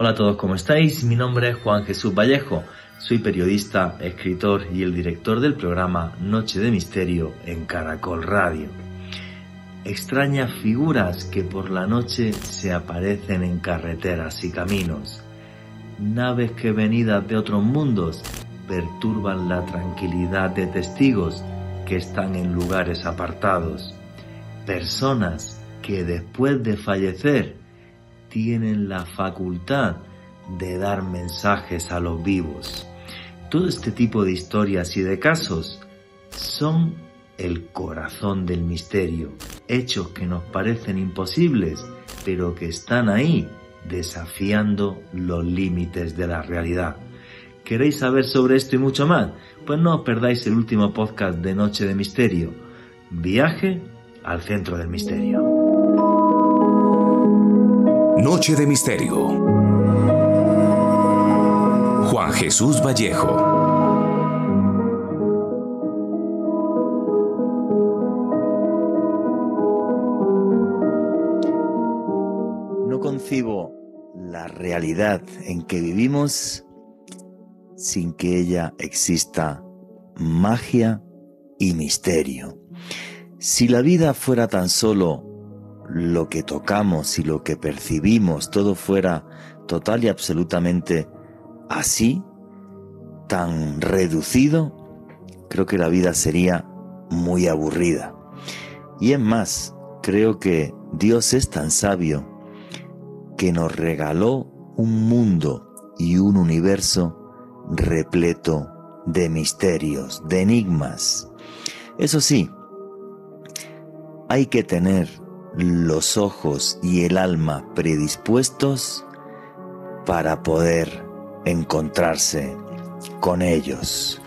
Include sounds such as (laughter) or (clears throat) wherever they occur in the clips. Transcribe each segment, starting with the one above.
Hola a todos, ¿cómo estáis? Mi nombre es Juan Jesús Vallejo, soy periodista, escritor y el director del programa Noche de Misterio en Caracol Radio. Extrañas figuras que por la noche se aparecen en carreteras y caminos. Naves que venidas de otros mundos perturban la tranquilidad de testigos que están en lugares apartados. Personas que después de fallecer tienen la facultad de dar mensajes a los vivos. Todo este tipo de historias y de casos son el corazón del misterio, hechos que nos parecen imposibles, pero que están ahí desafiando los límites de la realidad. ¿Queréis saber sobre esto y mucho más? Pues no os perdáis el último podcast de Noche de Misterio, Viaje al Centro del Misterio. Noche de Misterio. Juan Jesús Vallejo. No concibo la realidad en que vivimos sin que ella exista magia y misterio. Si la vida fuera tan solo lo que tocamos y lo que percibimos, todo fuera total y absolutamente así, tan reducido, creo que la vida sería muy aburrida. Y es más, creo que Dios es tan sabio que nos regaló un mundo y un universo repleto de misterios, de enigmas. Eso sí, hay que tener los ojos y el alma predispuestos para poder encontrarse con ellos.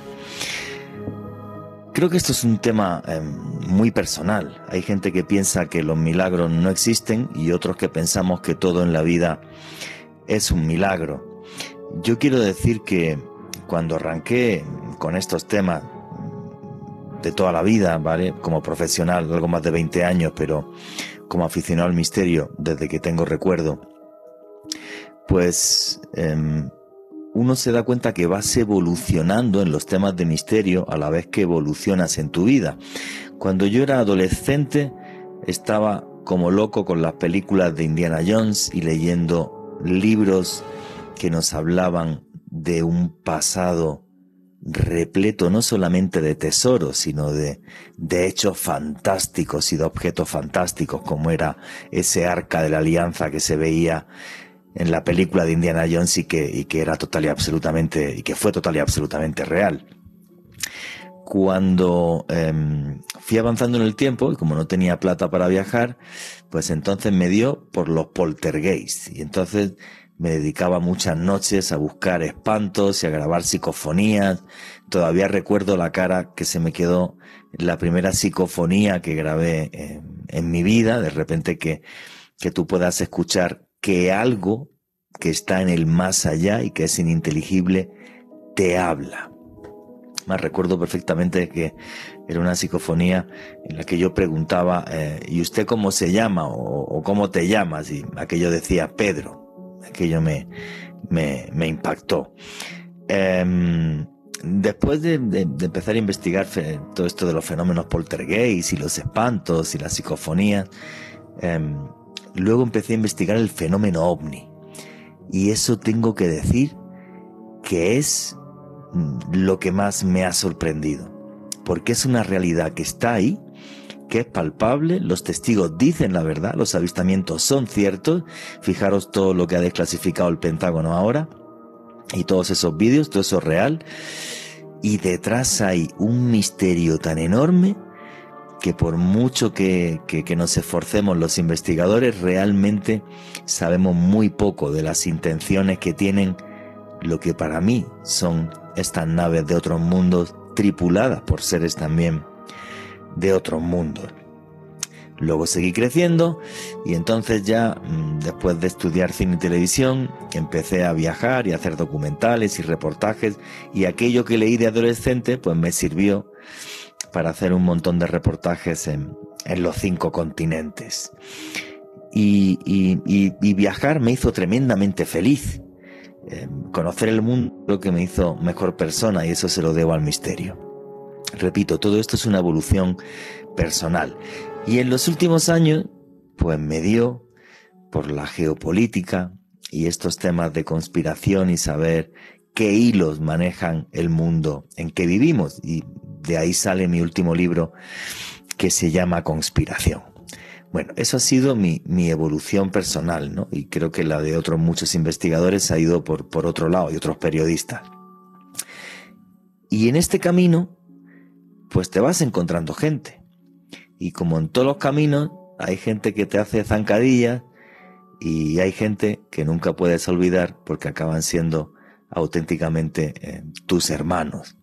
Creo que esto es un tema em, muy personal. Hay gente que piensa que los milagros no existen y otros que pensamos que todo en la vida es un milagro. Yo quiero decir que cuando arranqué con estos temas de toda la vida, ¿vale? Como profesional, algo más de 20 años, pero como aficionado al misterio desde que tengo recuerdo, pues em, uno se da cuenta que vas evolucionando en los temas de misterio a la vez que evolucionas en tu vida. Cuando yo era adolescente estaba como loco con las películas de Indiana Jones y leyendo libros que nos hablaban de un pasado repleto no solamente de tesoros, sino de, de hechos fantásticos y de objetos fantásticos, como era ese arca de la alianza que se veía en la película de Indiana Jones y que, y que era total y absolutamente, y que fue total y absolutamente real. Cuando em, fui avanzando en el tiempo, y como no tenía plata para viajar, pues entonces me dio por los poltergeists. Y entonces me dedicaba muchas noches a buscar espantos y a grabar psicofonías. Todavía recuerdo la cara que se me quedó la primera psicofonía que grabé en, mi vida. De repente que, que tú puedas escuchar que algo que está en el más allá y que es ininteligible te habla. Me recuerdo perfectamente que era una psicofonía en la que yo preguntaba, eh, ¿y usted cómo se llama? O, o, cómo te llamas? Y aquello decía Pedro aquello me, me, impactó. Em, después de, empezar a investigar todo esto de los fenómenos poltergeist y los espantos y las psicofonías, em, luego empecé a investigar el fenómeno ovni. Y eso tengo que decir que es mm, lo que más me ha sorprendido. Porque es una realidad que está ahí, que es palpable, los testigos dicen la verdad, los avistamientos son ciertos, fijaros todo lo que ha desclasificado el Pentágono ahora, y todos esos vídeos, todo eso es real, y detrás hay un misterio tan enorme que por mucho que, que, nos esforcemos los investigadores, realmente sabemos muy poco de las intenciones que tienen lo que para mí son estas naves de otros mundos tripuladas por seres también de otro mundo. Luego seguí creciendo y entonces ya, mm, después de estudiar cine y televisión, empecé a viajar y hacer documentales y reportajes y aquello que leí de adolescente pues me sirvió para hacer un montón de reportajes en, en los cinco continentes. y, viajar me hizo tremendamente feliz. Eh, conocer el mundo lo que me hizo mejor persona y eso se lo debo al misterio. Repito, todo esto es una evolución personal. Y en los últimos años, pues me dio por la geopolítica y estos temas de conspiración y saber qué hilos manejan el mundo en que vivimos. Y de ahí sale mi último libro que se llama Conspiración. Bueno, eso ha sido mi, evolución personal, ¿no? Y creo que la de otros muchos investigadores ha ido por, por otro lado y otros periodistas. Y en este camino, pues te vas encontrando gente. Y como en todos los caminos, hay gente que te hace zancadillas y hay gente que nunca puedes olvidar porque acaban siendo auténticamente eh, tus hermanos.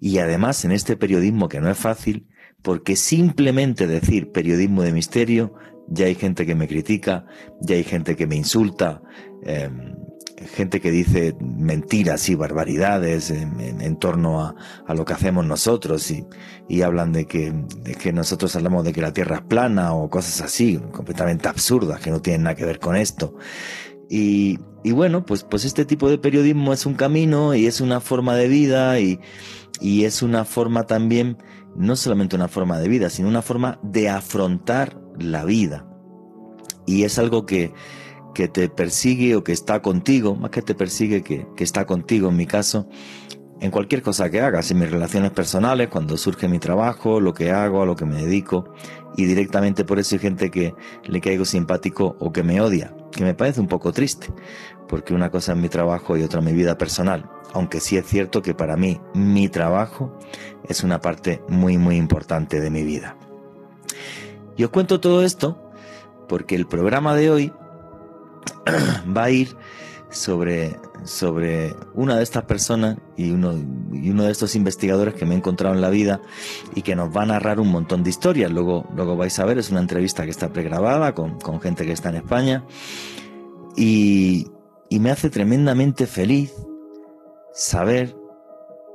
Y además en este periodismo que no es fácil, porque simplemente decir periodismo de misterio, ya hay gente que me critica, ya hay gente que me insulta, em, gente que dice mentiras y barbaridades en, torno a, lo que hacemos nosotros y, y hablan de que, de que, nosotros hablamos de que la Tierra es plana o cosas así, completamente absurdas, que no tienen nada que ver con esto. Y, y bueno, pues, pues este tipo de periodismo es un camino y es una forma de vida y, y es una forma también no solamente una forma de vida, sino una forma de afrontar la vida. Y es algo que, que te persigue o que está contigo, más que te persigue, que, que está contigo en mi caso, en cualquier cosa que hagas, en mis relaciones personales, cuando surge mi trabajo, lo que hago, a lo que me dedico, y directamente por eso hay gente que le caigo simpático o que me odia, que me parece un poco triste, porque una cosa es mi trabajo y otra mi vida personal, aunque sí es cierto que para mí mi trabajo es una parte muy muy importante de mi vida. Y os cuento todo esto porque el programa de hoy (clears throat) va a ir sobre, sobre una de estas personas y uno, y uno de estos investigadores que me he encontrado en la vida y que nos va a narrar un montón de historias. Luego, luego vais a ver, es una entrevista que está pregrabada con, con gente que está en España y, y me hace tremendamente feliz saber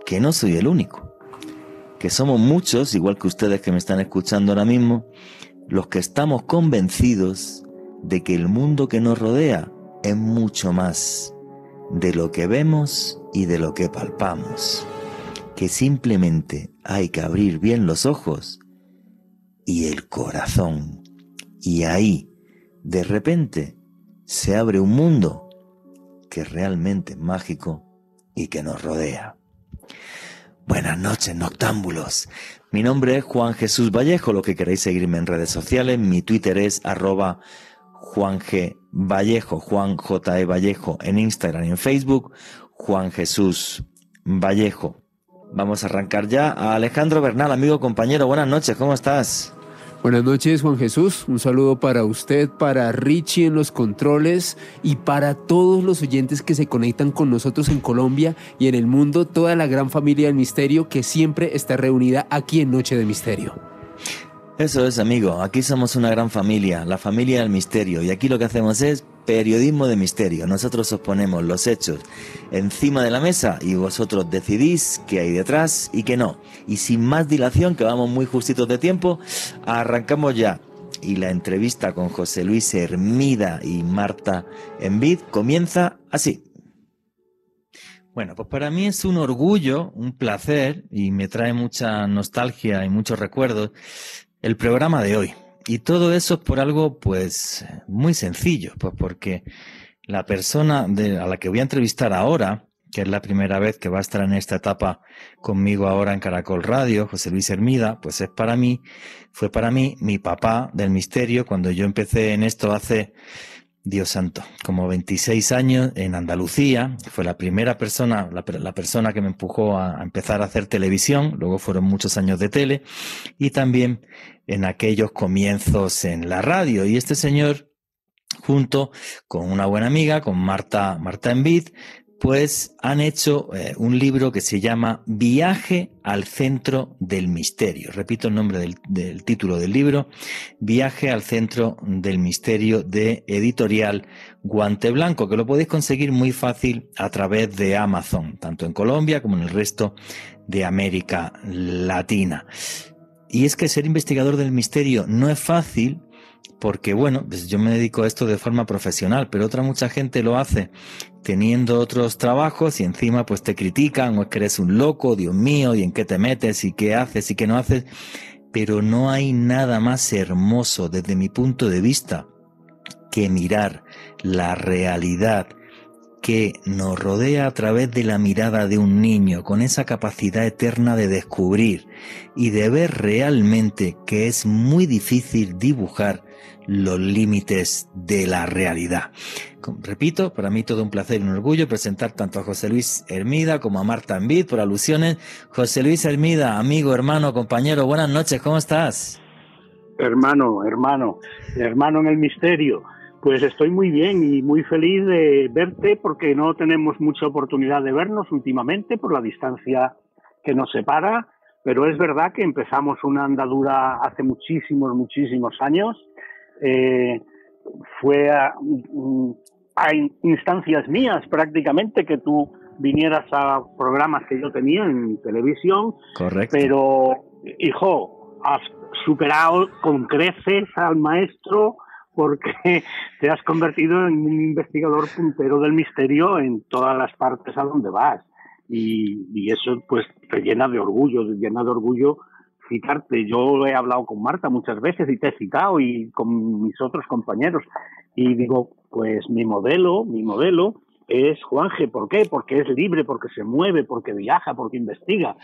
que no soy el único, que somos muchos, igual que ustedes que me están escuchando ahora mismo, los que estamos convencidos de que el mundo que nos rodea es mucho más de lo que vemos y de lo que palpamos, que simplemente hay que abrir bien los ojos y el corazón, y ahí, de repente, se abre un mundo que realmente es mágico y que nos rodea. Buenas noches, noctámbulos. Mi nombre es Juan Jesús Vallejo, lo que queréis seguirme en redes sociales. Mi Twitter es arroba Juan G. Vallejo, Juan J. E. Vallejo en Instagram y en Facebook, Juan Jesús Vallejo. Vamos a arrancar ya a Alejandro Bernal, amigo compañero. Buenas noches, ¿cómo estás? Buenas noches, Juan Jesús. Un saludo para usted, para Richie en los controles y para todos los oyentes que se conectan con nosotros en Colombia y en el mundo, toda la gran familia del misterio que siempre está reunida aquí en Noche de Misterio. Eso es, amigo. Aquí somos una gran familia, la familia del misterio. Y aquí lo que hacemos es periodismo de misterio. Nosotros os ponemos los hechos encima de la mesa y vosotros decidís qué hay detrás y qué no. Y sin más dilación, que vamos muy justitos de tiempo, arrancamos ya. Y la entrevista con José Luis Hermida y Marta Envid comienza así. Bueno, pues para mí es un orgullo, un placer y me trae mucha nostalgia y muchos recuerdos el programa de hoy. Y todo eso es por algo, pues, muy sencillo, pues porque la persona de, a la que voy a entrevistar ahora, que es la primera vez que va a estar en esta etapa conmigo ahora en Caracol Radio, José Luis Hermida, pues es para mí, fue para mí mi papá del misterio cuando yo empecé en esto hace, Dios santo, como 26 años en Andalucía, fue la primera persona, la, la persona que me empujó a, a empezar a hacer televisión, luego fueron muchos años de tele, y también en aquellos comienzos en la radio. Y este señor, junto con una buena amiga, con Marta, Marta Envid, pues han hecho eh, un libro que se llama Viaje al centro del misterio. Repito el nombre del, del, título del libro, Viaje al centro del misterio de editorial Guante Blanco, que lo podéis conseguir muy fácil a través de Amazon, tanto en Colombia como en el resto de América Latina. Y es que ser investigador del misterio no es fácil porque bueno, pues yo me dedico a esto de forma profesional, pero otra mucha gente lo hace teniendo otros trabajos y encima pues te critican o es que eres un loco, Dios mío, y en qué te metes y qué haces y qué no haces, pero no hay nada más hermoso desde mi punto de vista que mirar la realidad que nos rodea a través de la mirada de un niño, con esa capacidad eterna de descubrir y de ver realmente que es muy difícil dibujar los límites de la realidad. Repito, para mí todo un placer y un orgullo presentar tanto a José Luis Hermida como a Marta Envid por alusiones. José Luis Hermida, amigo, hermano, compañero, buenas noches, ¿cómo estás? Hermano, hermano, hermano en el misterio. Pues estoy muy bien y muy feliz de verte porque no tenemos mucha oportunidad de vernos últimamente por la distancia que nos separa, pero es verdad que empezamos una andadura hace muchísimos, muchísimos años. Eh, fue a, a, instancias mías prácticamente que tú vinieras a programas que yo tenía en televisión. Correcto. Pero, hijo, has superado con creces al maestro porque (laughs) te has convertido en un investigador puntero del misterio en todas las partes a donde vas. Y, eso pues te llena de orgullo, te llena de orgullo citarte. Yo he hablado con Marta muchas veces y te he citado y con mis otros compañeros. Y digo, pues mi modelo, mi modelo es Juanje. ¿Por qué? Porque es libre, porque se mueve, porque viaja, porque investiga,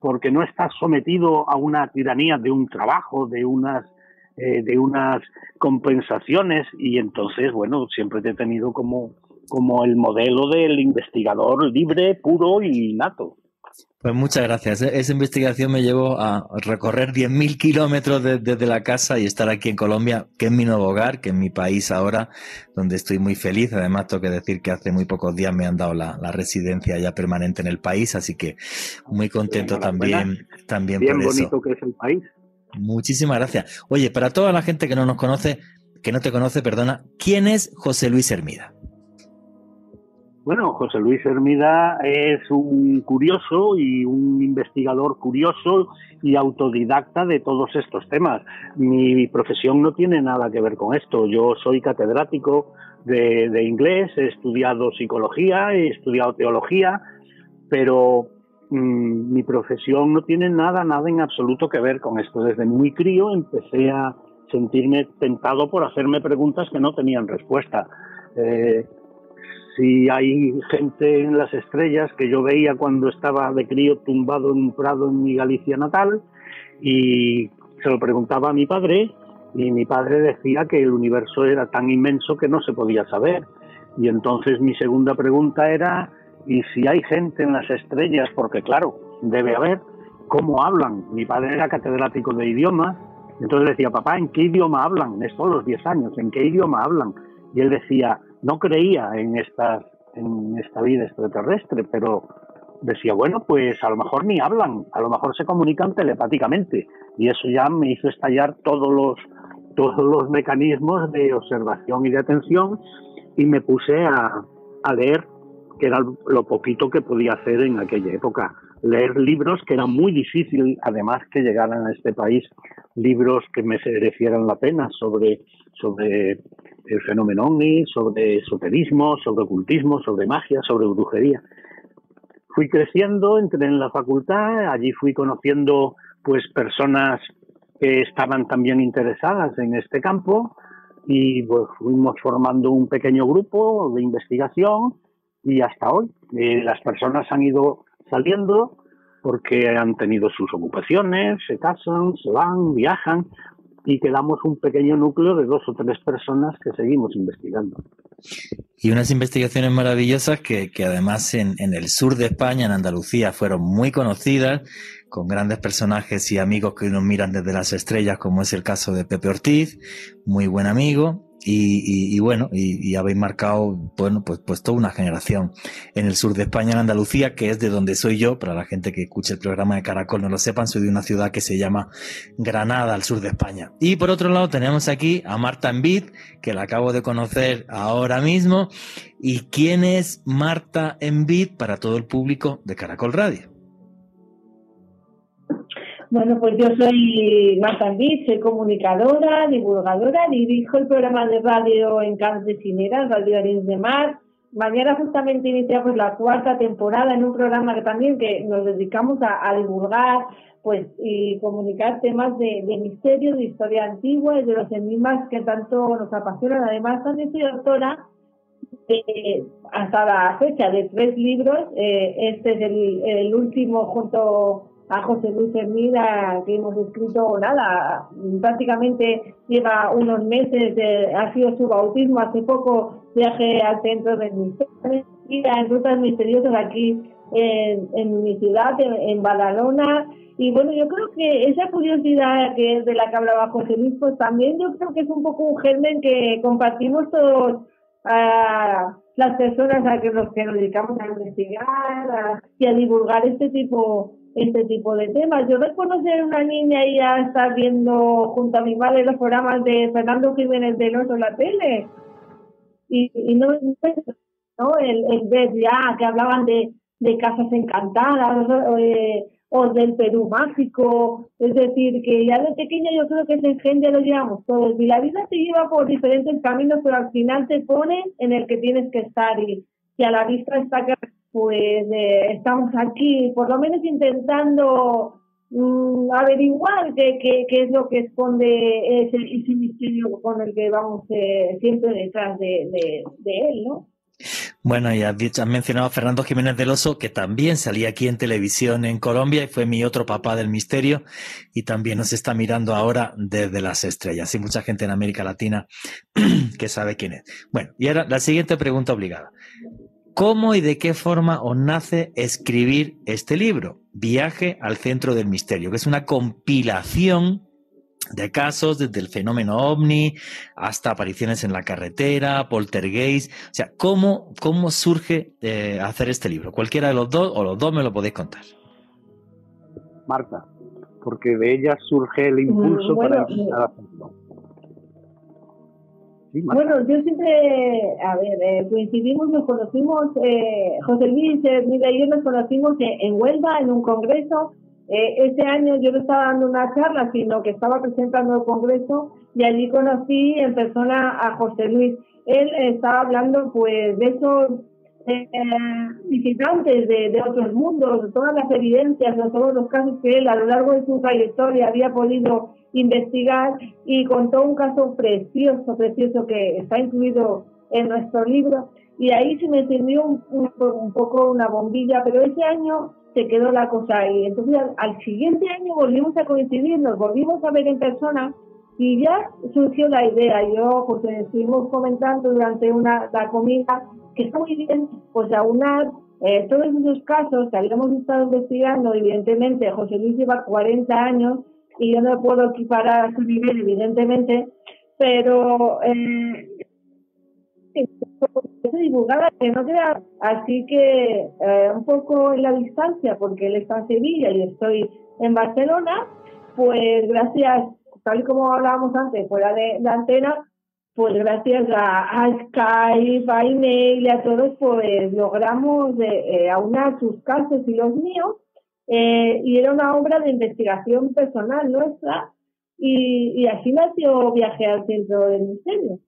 porque no está sometido a una tiranía de un trabajo, de unas eh, de unas compensaciones y entonces, bueno, siempre te he tenido como, como el modelo del investigador libre, puro y nato. Pues muchas gracias. E-, esa investigación me llevó a recorrer 10.000 kilómetros desde la casa y estar aquí en Colombia, que es mi nuevo hogar, que es mi país ahora, donde estoy muy feliz. Además, tengo que decir que hace muy pocos días me han dado la, residencia ya permanente en el país, así que muy contento también, también Bien bonito que es el país. Muchísimas gracias. Oye, para toda la gente que no nos conoce, que no te conoce, perdona, ¿quién es José Luis Hermida? Bueno, José Luis Hermida es un curioso y un investigador curioso y autodidacta de todos estos temas. Mi profesión no tiene nada que ver con esto. Yo soy catedrático de, inglés, he estudiado psicología, he estudiado teología, pero Mm, mi profesión no tiene nada, nada en absoluto que ver con esto. Desde muy crío empecé a sentirme tentado por hacerme preguntas que no tenían respuesta. Eh, si hay gente en las estrellas que yo veía cuando estaba de crío tumbado en un prado en mi Galicia natal y se lo preguntaba a mi padre y mi padre decía que el universo era tan inmenso que no se podía saber. Y entonces mi segunda pregunta era y si hay gente en las estrellas, porque claro, debe haber, ¿cómo hablan? Mi padre era catedrático de idiomas, entonces decía, papá, ¿en qué idioma hablan? Esto a los 10 años, ¿en qué idioma hablan? Y él decía, no creía en, estas, en esta vida extraterrestre, pero decía, bueno, pues a lo mejor ni hablan, a lo mejor se comunican telepáticamente. Y eso ya me hizo estallar todos los, todos los mecanismos de observación y de atención y me puse a, a leer que era lo poquito que podía hacer en aquella época. Leer libros que era muy difícil, además que llegaran a este país, libros que me merecieran la pena sobre, sobre el fenómeno OVNI, sobre esoterismo, sobre ocultismo, sobre magia, sobre brujería. Fui creciendo, entré en la facultad, allí fui conociendo pues personas que estaban también interesadas en este campo y pues fuimos formando un pequeño grupo de investigación y hasta hoy. Eh, las personas han ido saliendo porque han tenido sus ocupaciones, se casan, se van, viajan y quedamos un pequeño núcleo de dos o tres personas que seguimos investigando. Y unas investigaciones maravillosas que, que además en, en, el sur de España, en Andalucía, fueron muy conocidas, con grandes personajes y amigos que nos miran desde las estrellas, como es el caso de Pepe Ortiz, muy buen amigo, y, bueno, y, habéis marcado, bueno, pues, pues toda una generación en el sur de España, en Andalucía, que es de donde soy yo, para la gente que escuche el programa de Caracol no lo sepan, soy de una ciudad que se llama Granada, al sur de España. Y por otro lado tenemos aquí a Marta Envid, que la acabo de conocer ahora mismo. ¿Y quién es Marta Envid para todo el público de Caracol Radio? Bueno, pues yo soy Marta Andiz, soy comunicadora, divulgadora, dirijo el programa de radio en Camps de Cineras, Radio Arins de Mar. Mañana justamente iniciamos la cuarta temporada en un programa que también que nos dedicamos a, divulgar pues y comunicar temas de, misterio, de historia antigua y de los enigmas que tanto nos apasionan. Además, también soy autora hasta la fecha de tres libros. Eh, este es el último junto a José Luis Hermida, que hemos escrito nada, prácticamente lleva unos meses, ha sido su bautismo, hace poco viaje al centro del misterio, en rutas misteriosas aquí en, mi ciudad, en, Badalona, y bueno, yo creo que esa curiosidad que es de la que hablaba José Luis, pues también yo creo que es un poco un germen que compartimos todos a las personas a que nos dedicamos a investigar y a divulgar este tipo este tipo de temas. Yo recuerdo ser una niña y ya estar viendo junto a mi madre los programas de Fernando Jiménez de Oso en la tele. Y, y no, ¿no? El, el, ver ya que hablaban de, de casas encantadas eh, o del Perú mágico. Es decir, que ya de pequeña yo creo que ese gen ya lo llevamos todos. Y la vida te lleva por diferentes caminos, pero al final te pone en el que tienes que estar. Y, y a la vista está que pues eh, estamos aquí, por lo menos intentando mm, averiguar qué, qué, es lo que esconde ese, misterio con el que vamos eh, siempre detrás de, él, ¿no? Bueno, ya has mencionado a Fernando Jiménez del Oso, que también salía aquí en televisión en Colombia y fue mi otro papá del misterio y también nos está mirando ahora desde las estrellas. Y mucha gente en América Latina (clears throat) que sabe quién es. Bueno, y ahora la siguiente pregunta obligada. ¿Cómo y de qué forma os nace escribir este libro, Viaje al Centro del Misterio, que es una compilación de casos desde el fenómeno ovni hasta apariciones en la carretera, poltergeist? O sea, ¿cómo, cómo surge eh, hacer este libro? Cualquiera de los dos o los dos me lo podéis contar. Marta, porque de ella surge el impulso para empezar a hacerlo bueno, yo siempre, a ver, eh, coincidimos, nos conocimos, eh, José Luis, eh, mira, yo nos conocimos en, Huelva, en un congreso. Eh, ese año yo no estaba dando una charla, sino que estaba presentando el congreso y allí conocí en persona a José Luis. Él estaba hablando, pues, de esos eh, visitantes de, de, otros mundos, todas las evidencias, de todos los casos que él a lo largo de su trayectoria había podido investigar y contó un caso precioso, precioso que está incluido en nuestro libro y ahí se me encendió un, un, poco una bombilla, pero ese año se quedó la cosa ahí. Entonces al, siguiente año volvimos a coincidir, nos volvimos a ver en persona y ya surgió la idea. Yo, pues estuvimos comentando durante una la comida que está muy bien, pues aunar eh, todos esos casos que habíamos estado investigando, evidentemente José Luis lleva 40 años y yo no puedo equiparar a su nivel, evidentemente, pero eh, divulgada que no queda así que eh, un poco en la distancia porque él está en Sevilla y estoy en Barcelona pues gracias tal y como hablábamos antes fuera de la antena pues gracias a, Skype a email y a todos pues logramos eh, aunar sus casos y los míos eh, y era una obra de investigación personal nuestra y, así nació Viaje al Centro del Misterio.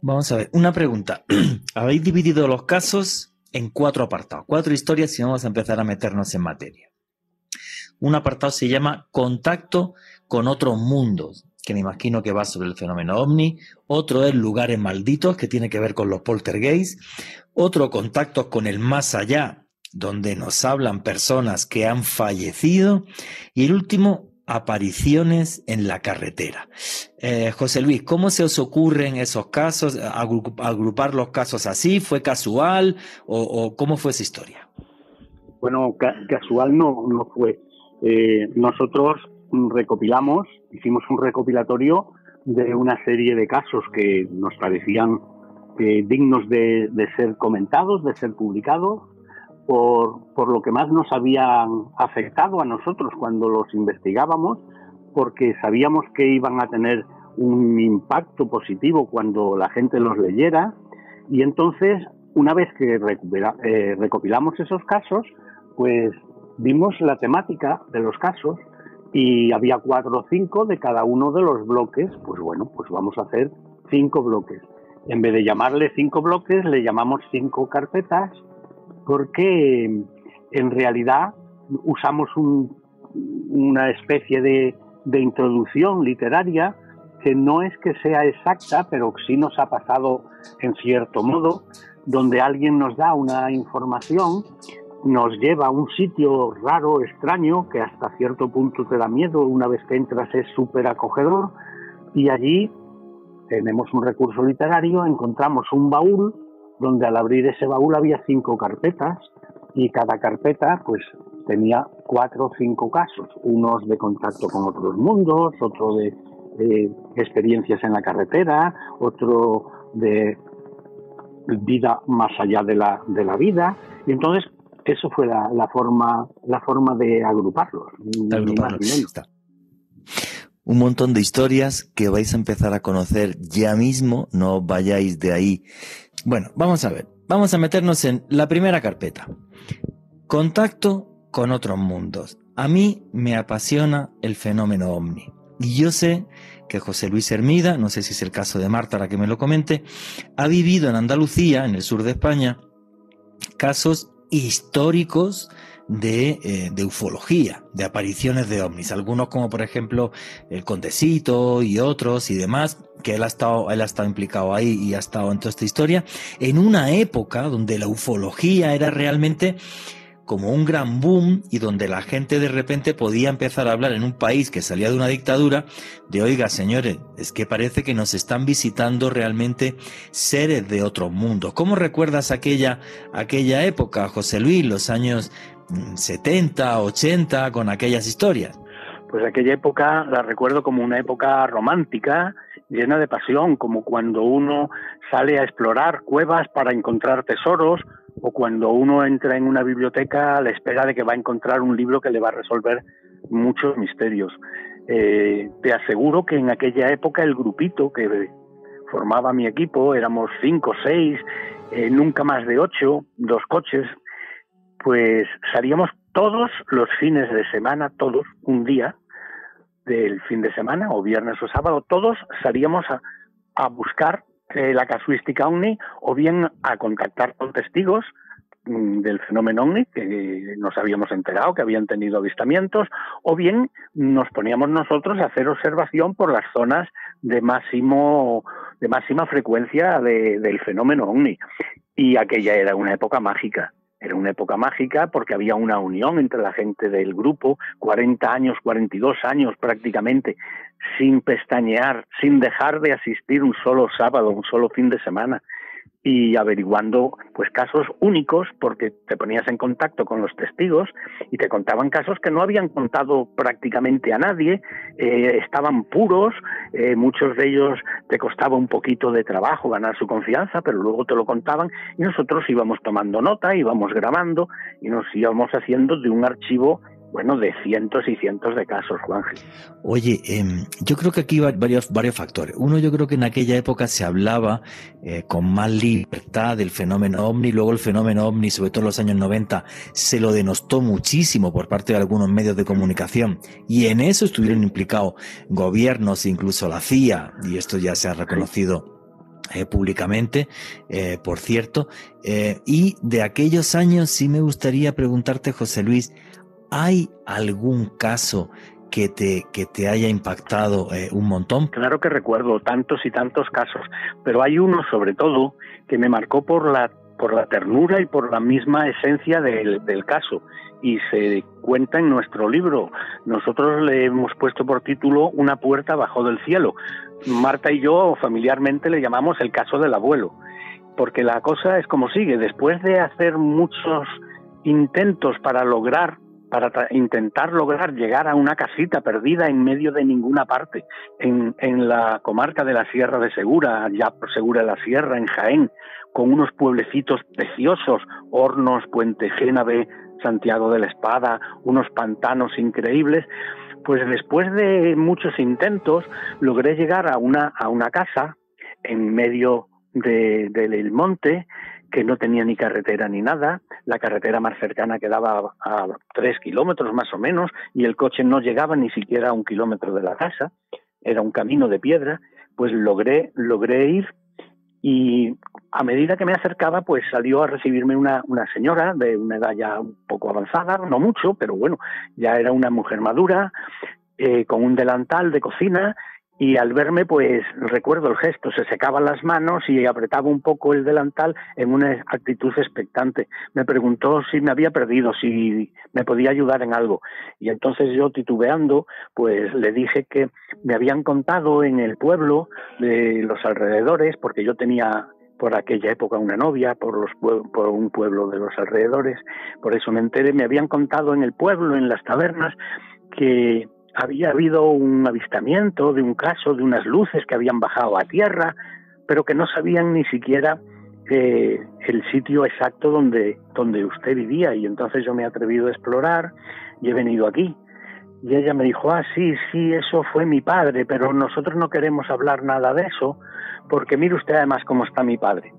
Vamos a ver, una pregunta. (clears throat) Habéis dividido los casos en cuatro apartados, cuatro historias y vamos a empezar a meternos en materia. Un apartado se llama Contacto con otros mundos, que me imagino que va sobre el fenómeno ovni. Otro es Lugares malditos, que tiene que ver con los poltergeists. Otro, Contactos con el más allá, donde nos hablan personas que han fallecido. Y el último, apariciones en la carretera. Eh, José Luis, ¿cómo se os ocurren esos casos, agrupar los casos así? ¿Fue casual o, cómo fue esa historia? Bueno, casual no, no fue. Eh, nosotros recopilamos, hicimos un recopilatorio de una serie de casos que nos parecían eh, dignos de, ser comentados, de ser publicados, por, lo que más nos habían afectado a nosotros cuando los investigábamos, porque sabíamos que iban a tener un impacto positivo cuando la gente los leyera. Y entonces, una vez que eh, recopilamos esos casos, pues vimos la temática de los casos y había cuatro o cinco de cada uno de los bloques, pues bueno, pues vamos a hacer cinco bloques. En vez de llamarle cinco bloques, le llamamos cinco carpetas, porque en realidad usamos una especie de, de introducción literaria que no es que sea exacta, pero sí nos ha pasado en cierto modo, donde alguien nos da una información nos lleva a un sitio raro, extraño, que hasta cierto punto te da miedo, una vez que entras es súper acogedor, y allí tenemos un recurso literario, encontramos un baúl, donde al abrir ese baúl había cinco carpetas, y cada carpeta pues tenía cuatro o cinco casos, unos de contacto con otros mundos, otro de experiencias en la carretera, otro de vida más allá de la, de la vida, y entonces eso fue la, forma, la forma de agruparlos. Un montón de historias que vais a empezar a conocer ya mismo, no vayáis de ahí. Bueno, vamos a ver, vamos a meternos en la primera carpeta. Contacto con otros mundos. A mí me apasiona el fenómeno ovni. Y yo sé que José Luis Hermida, no sé si es el caso de Marta, la que me lo comente, ha vivido en Andalucía, en el sur de España, casos históricos eh, de, ufología, de apariciones de ovnis. Algunos como por ejemplo el Condecito y otros y demás, que él ha estado, él ha estado implicado ahí y ha estado en toda esta historia, en una época donde la ufología era realmente como un gran boom y donde la gente de repente podía empezar a hablar en un país que salía de una dictadura de, oiga señores, es que parece que nos están visitando realmente seres de otro mundo. ¿Cómo recuerdas aquella, aquella época, José Luis, los años 70, mm, 80, con aquellas historias? Pues aquella época la recuerdo como una época romántica, llena de pasión, como cuando uno sale a explorar cuevas para encontrar tesoros, o cuando uno entra en una biblioteca a la espera de que va a encontrar un libro que le va a resolver muchos misterios. Eh, te aseguro que en aquella época el grupito que formaba mi equipo, éramos cinco, seis, eh, nunca más de ocho, dos coches, pues salíamos todos los fines de semana, todos, un día del fin de semana, o viernes o sábado, todos salíamos a buscar eh, la casuística OVNI o bien a contactar con testigos mm, del fenómeno OVNI que nos habíamos enterado que habían tenido avistamientos o bien nos poníamos nosotros a hacer observación por las zonas de máximo de máxima frecuencia del fenómeno OVNI. Y aquella era una época mágica era una época mágica porque había una unión entre la gente del grupo, 40 años, 42 años prácticamente, sin pestañear, sin dejar de asistir un solo sábado, un solo fin de semana y averiguando pues casos únicos porque te ponías en contacto con los testigos y te contaban casos que no habían contado prácticamente a nadie, eh, estaban puros, eh, muchos de ellos te costaba un poquito de trabajo ganar su confianza, pero luego te lo contaban y nosotros íbamos tomando nota, íbamos grabando y nos íbamos haciendo de un archivo bueno, de cientos y cientos de casos, Juan. Oye, em, yo creo que aquí hay varios, varios factores. Uno, yo creo que en aquella época se hablaba eh, con más libertad del fenómeno ovni, luego el fenómeno ovni, sobre todo en los años 90, se lo denostó muchísimo por parte de algunos medios de comunicación y en eso estuvieron implicados gobiernos, incluso la CIA, y esto ya se ha reconocido. Eh, públicamente, eh, por cierto, y de aquellos años sí me gustaría preguntarte, José Luis, ¿Hay algún caso que te, que te haya impactado eh, un montón? Claro que recuerdo tantos y tantos casos, pero hay uno sobre todo que me marcó por la, por la ternura y por la misma esencia del, del caso y se cuenta en nuestro libro. Nosotros le hemos puesto por título Una puerta bajo del cielo. Marta y yo familiarmente le llamamos el caso del abuelo, porque la cosa es como sigue. Después de hacer muchos intentos para lograr para intentar lograr llegar a una casita perdida en medio de ninguna parte, en, en la comarca de la Sierra de Segura, ya por Segura de la Sierra, en Jaén, con unos pueblecitos preciosos, Hornos, Puente Génave, Santiago de la Espada, unos pantanos increíbles, pues después de muchos intentos logré llegar a una, a una casa en medio de, del monte que no tenía ni carretera ni nada, la carretera más cercana quedaba a tres kilómetros más o menos y el coche no llegaba ni siquiera a un kilómetro de la casa, era un camino de piedra, pues logré, logré ir y a medida que me acercaba, pues salió a recibirme una, una señora de una edad ya un poco avanzada, no mucho, pero bueno, ya era una mujer madura, eh, con un delantal de cocina y al verme, pues recuerdo el gesto, se secaban las manos y apretaba un poco el delantal en una actitud expectante. Me preguntó si me había perdido, si me podía ayudar en algo. Y entonces yo, titubeando, pues le dije que me habían contado en el pueblo de los alrededores, porque yo tenía por aquella época una novia, por, los por un pueblo de los alrededores, por eso me enteré, me habían contado en el pueblo, en las tabernas, que había habido un avistamiento de un caso de unas luces que habían bajado a tierra, pero que no sabían ni siquiera eh, el sitio exacto donde, donde usted vivía. Y entonces yo me he atrevido a explorar y he venido aquí. Y ella me dijo, ah, sí, sí, eso fue mi padre, pero nosotros no queremos hablar nada de eso, porque mire usted además cómo está mi padre.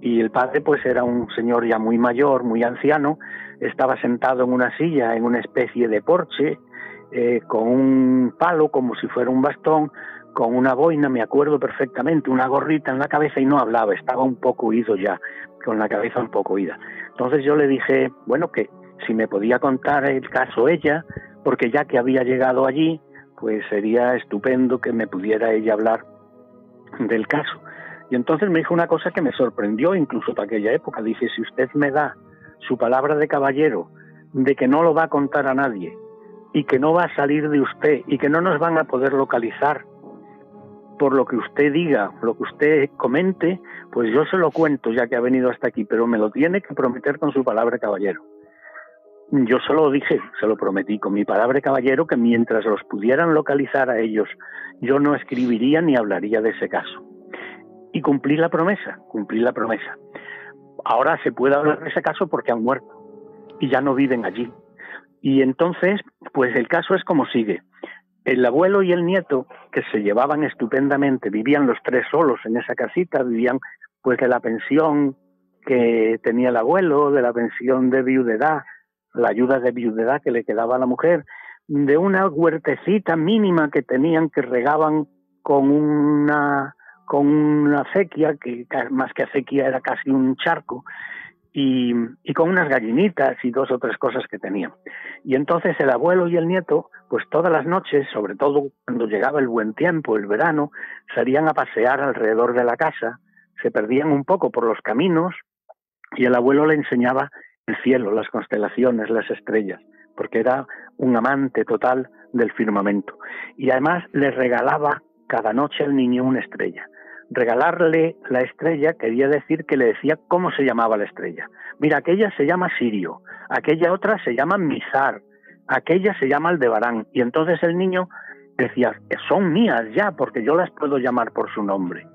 Y el padre pues era un señor ya muy mayor, muy anciano, estaba sentado en una silla, en una especie de porche, eh, con un palo como si fuera un bastón, con una boina, me acuerdo perfectamente, una gorrita en la cabeza y no hablaba, estaba un poco oído ya, con la cabeza un poco oída. Entonces yo le dije, bueno, que si me podía contar el caso ella, porque ya que había llegado allí, pues sería estupendo que me pudiera ella hablar del caso. Y entonces me dijo una cosa que me sorprendió incluso para aquella época. Dice, si usted me da su palabra de caballero de que no lo va a contar a nadie y que no va a salir de usted y que no nos van a poder localizar por lo que usted diga, lo que usted comente, pues yo se lo cuento ya que ha venido hasta aquí, pero me lo tiene que prometer con su palabra caballero. Yo se lo dije, se lo prometí con mi palabra caballero que mientras los pudieran localizar a ellos, yo no escribiría ni hablaría de ese caso. Y cumplí la promesa, cumplí la promesa. Ahora se puede hablar de ese caso porque han muerto y ya no viven allí, y entonces, pues el caso es como sigue. El abuelo y el nieto, que se llevaban estupendamente, vivían los tres solos en esa casita, vivían pues de la pensión que tenía el abuelo, de la pensión de viudedad, la ayuda de viudedad que le quedaba a la mujer, de una huertecita mínima que tenían que regaban con una con una acequia, que más que acequia era casi un charco, y, con unas gallinitas y dos o tres cosas que tenían. Y entonces el abuelo y el nieto, pues todas las noches, sobre todo cuando llegaba el buen tiempo, el verano, salían a pasear alrededor de la casa, se perdían un poco por los caminos y el abuelo le enseñaba el cielo, las constelaciones, las estrellas, porque era un amante total del firmamento. Y además le regalaba cada noche al niño una estrella regalarle la estrella quería decir que le decía cómo se llamaba la estrella. Mira, aquella se llama Sirio, aquella otra se llama Mizar, aquella se llama Aldebarán. Y entonces el niño decía, son mías ya, porque yo las puedo llamar por su nombre.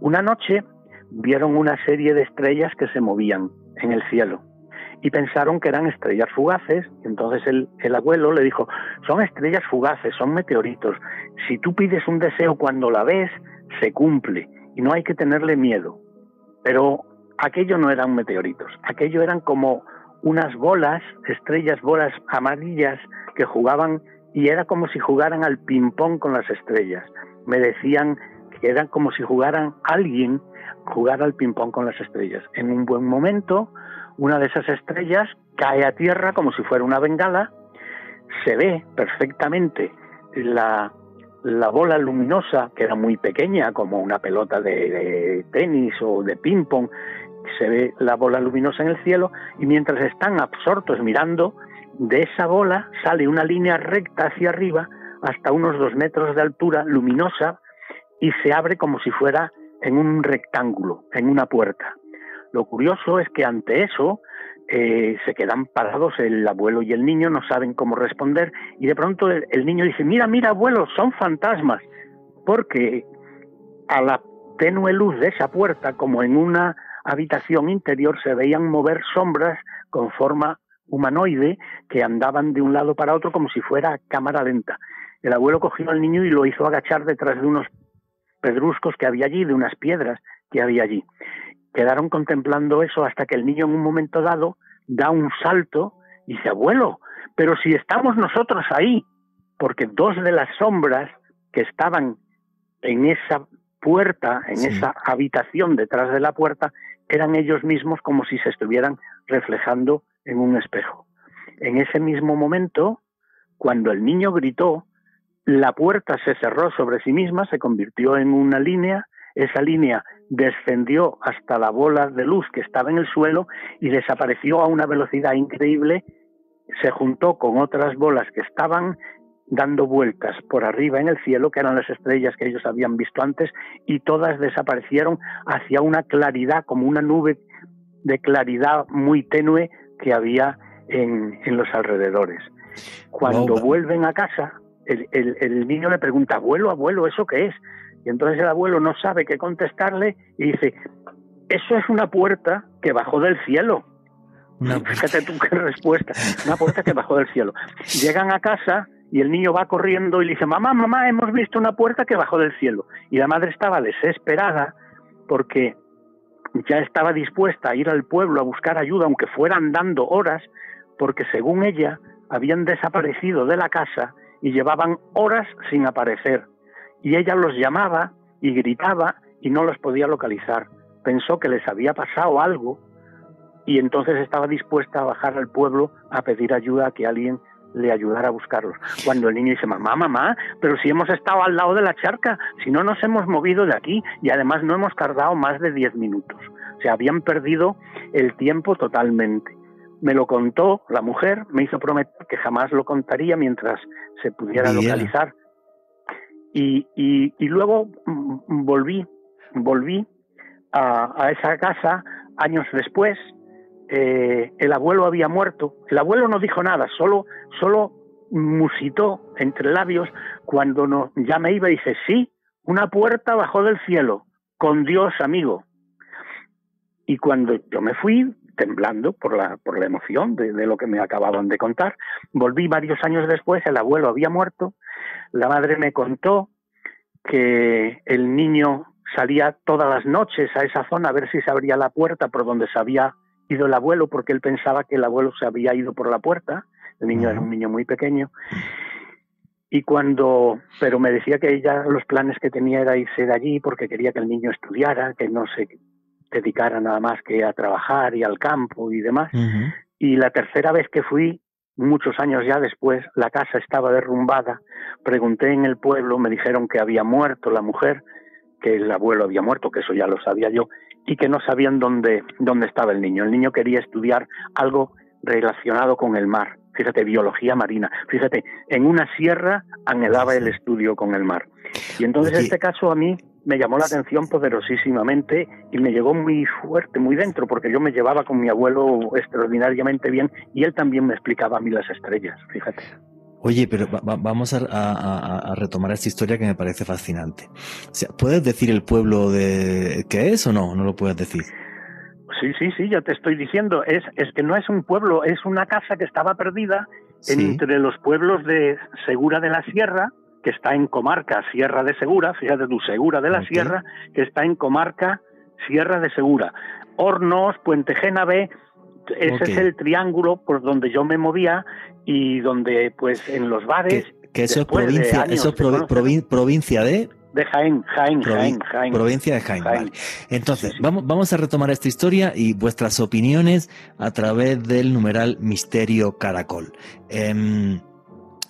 Una noche vieron una serie de estrellas que se movían en el cielo y pensaron que eran estrellas fugaces. Entonces el, el, abuelo le dijo, son estrellas fugaces, son meteoritos. Si tú pides un deseo cuando la ves, se cumple y no hay que tenerle miedo. Pero aquello no eran meteoritos, aquello eran como unas bolas, estrellas, bolas amarillas que jugaban y era como si jugaran al ping-pong con las estrellas. Me decían que eran como si jugaran alguien jugar al ping-pong con las estrellas. En un buen momento, una de esas estrellas cae a tierra como si fuera una bengala, se ve perfectamente la la bola luminosa, que era muy pequeña, como una pelota de, tenis o de ping-pong, se ve la bola luminosa en el cielo y mientras están absortos mirando, de esa bola sale una línea recta hacia arriba hasta unos dos metros de altura, luminosa, y se abre como si fuera en un rectángulo, en una puerta. Lo curioso es que ante eso eh, se quedan parados el abuelo y el niño, no saben cómo responder y de pronto el, niño dice, mira, mira abuelo, son fantasmas, porque a la tenue luz de esa puerta, como en una habitación interior, se veían mover sombras con forma humanoide que andaban de un lado para otro como si fuera cámara lenta. El abuelo cogió al niño y lo hizo agachar detrás de unos pedruscos que había allí, de unas piedras que había allí quedaron contemplando eso hasta que el niño en un momento dado da un salto y dice, abuelo, pero si estamos nosotros ahí, porque dos de las sombras que estaban en esa puerta, en esa habitación detrás de la puerta, eran ellos mismos como si se estuvieran reflejando en un espejo. En ese mismo momento, cuando el niño gritó, la puerta se cerró sobre sí misma, se convirtió en una línea, esa línea descendió hasta la bola de luz que estaba en el suelo y desapareció a una velocidad increíble, se juntó con otras bolas que estaban dando vueltas por arriba en el cielo, que eran las estrellas que ellos habían visto antes, y todas desaparecieron hacia una claridad, como una nube de claridad muy tenue que había en, los alrededores. Cuando vuelven a casa, el, el, niño le pregunta, abuelo, abuelo, ¿eso qué es? Y entonces el abuelo no sabe qué contestarle y dice, eso es una puerta que bajó del cielo. (laughs) Fíjate tú qué respuesta, una puerta que bajó del cielo. Llegan a casa y el niño va corriendo y le dice, mamá, mamá, hemos visto una puerta que bajó del cielo. Y la madre estaba desesperada porque ya estaba dispuesta a ir al pueblo a buscar ayuda, aunque fueran dando horas, porque según ella habían desaparecido de la casa y llevaban horas sin aparecer. Y ella los llamaba y gritaba y no los podía localizar. Pensó que les había pasado algo y entonces estaba dispuesta a bajar al pueblo a pedir ayuda a que alguien le ayudara a buscarlos. Cuando el niño dice, mamá, mamá, pero si hemos estado al lado de la charca, si no nos hemos movido de aquí y además no hemos tardado más de diez minutos. O sea, habían perdido el tiempo totalmente. Me lo contó la mujer, me hizo prometer que jamás lo contaría mientras se pudiera localizar. Y, y, luego mm, volví, volví a, a esa casa años después, eh, el abuelo había muerto. El abuelo no dijo nada, solo, solo musitó entre labios cuando no, ya me iba y dice, sí, una puerta bajó del cielo, con Dios amigo. Y cuando yo me fui, temblando por la, por la emoción de, de, lo que me acababan de contar, volví varios años después, el abuelo había muerto, la madre me contó que el niño salía todas las noches a esa zona a ver si se abría la puerta por donde se había ido el abuelo porque él pensaba que el abuelo se había ido por la puerta, el niño era un niño muy pequeño, y cuando, pero me decía que ella los planes que tenía era irse de allí porque quería que el niño estudiara, que no se dedicara nada más que a trabajar y al campo y demás. Y la tercera vez que fui, muchos años ya después, la casa estaba derrumbada, pregunté en el pueblo, me dijeron que había muerto la mujer, que el abuelo había muerto, que eso ya lo sabía yo, y que no sabían dónde, dónde estaba el niño. El niño quería estudiar algo relacionado con el mar. Fíjate, biología marina. Fíjate, en una sierra anhelaba el estudio con el mar. Y entonces este caso a mí me llamó la atención poderosísimamente y me llegó muy fuerte, muy dentro, porque yo me llevaba con mi abuelo extraordinariamente bien y él también me explicaba a mí las estrellas, fíjate. Oye, pero vamos a, retomar esta historia que me parece fascinante. O sea, ¿puedes decir el pueblo de qué es o no? ¿No lo puedes decir? Sí, sí, sí, ya te estoy diciendo. Es, es que no es un pueblo, es una casa que estaba perdida entre los pueblos de Segura de la Sierra, que está en comarca Sierra de Segura, fíjate tu Segura de la Sierra, que está en comarca Sierra de Segura. Hornos, Puente Génave, ese es el triángulo por donde yo me movía y donde pues en los bares... Que, eso es provincia, eso es provincia de... De Jaén, Jaén, Jaén, Jaén. Provincia de Jaén. Entonces, Vamos, vamos a retomar esta historia y vuestras opiniones a través del numeral Misterio Caracol. Em,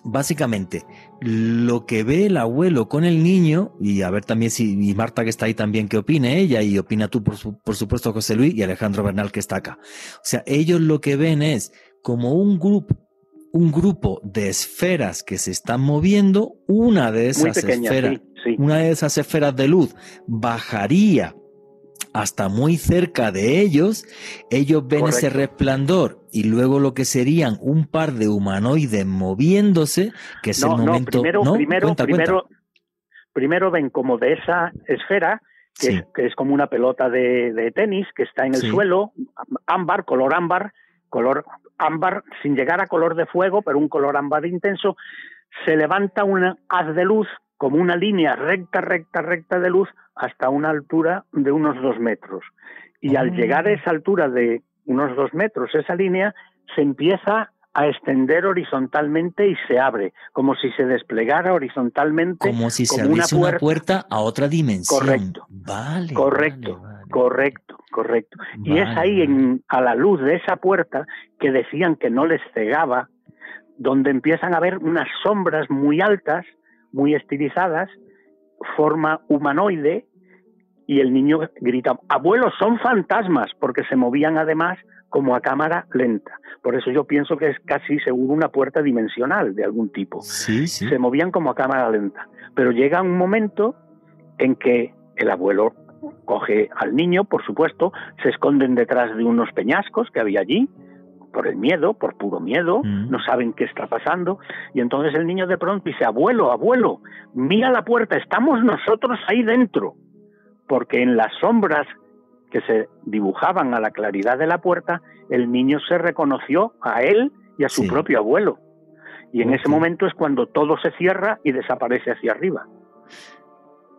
básicamente, lo que ve el abuelo con el niño, y a ver también si y Marta que está ahí también que opine ella, y opina tú por, por supuesto José Luis y Alejandro Bernal que está acá. O sea, ellos lo que ven es como un grupo, un grupo de esferas que se están moviendo, una de esas esferas, una de esas esferas de luz bajaría hasta muy cerca de ellos, ellos ven ese resplandor y luego lo que serían un par de humanoides moviéndose, que es el momento... primero, primero, primero, primero ven como de esa esfera, que, es, como una pelota de, tenis, que está en el suelo, ámbar, color ámbar, color ámbar sin llegar a color de fuego, pero un color ámbar intenso, se levanta una haz de luz como una línea recta, recta, recta de luz hasta una altura de unos dos metros. Y al llegar a esa altura de unos dos metros, esa línea, se empieza a extender horizontalmente y se abre, como si se desplegara horizontalmente. Como si se abriese una puerta, a otra dimensión. Correcto. Vale. Correcto, correcto, correcto. Y es ahí, en, a la luz de esa puerta, que decían que no les cegaba, donde empiezan a ver unas sombras muy altas, muy estilizadas, forma humanoide, y el niño grita, abuelos, son fantasmas, porque se movían además como a cámara lenta. Por eso yo pienso que es casi seguro una puerta dimensional de algún tipo. Sí, sí. Se movían como a cámara lenta. Pero llega un momento en que el abuelo coge al niño, por supuesto, se esconden detrás de unos peñascos que había allí, por el miedo, por puro miedo, Mm. no saben qué está pasando, y entonces el niño de pronto dice, abuelo, abuelo, mira la puerta, estamos nosotros ahí dentro, porque en las sombras que se dibujaban a la claridad de la puerta, el niño se reconoció a él y a su Sí. propio abuelo. Y en ese momento es cuando todo se cierra y desaparece hacia arriba.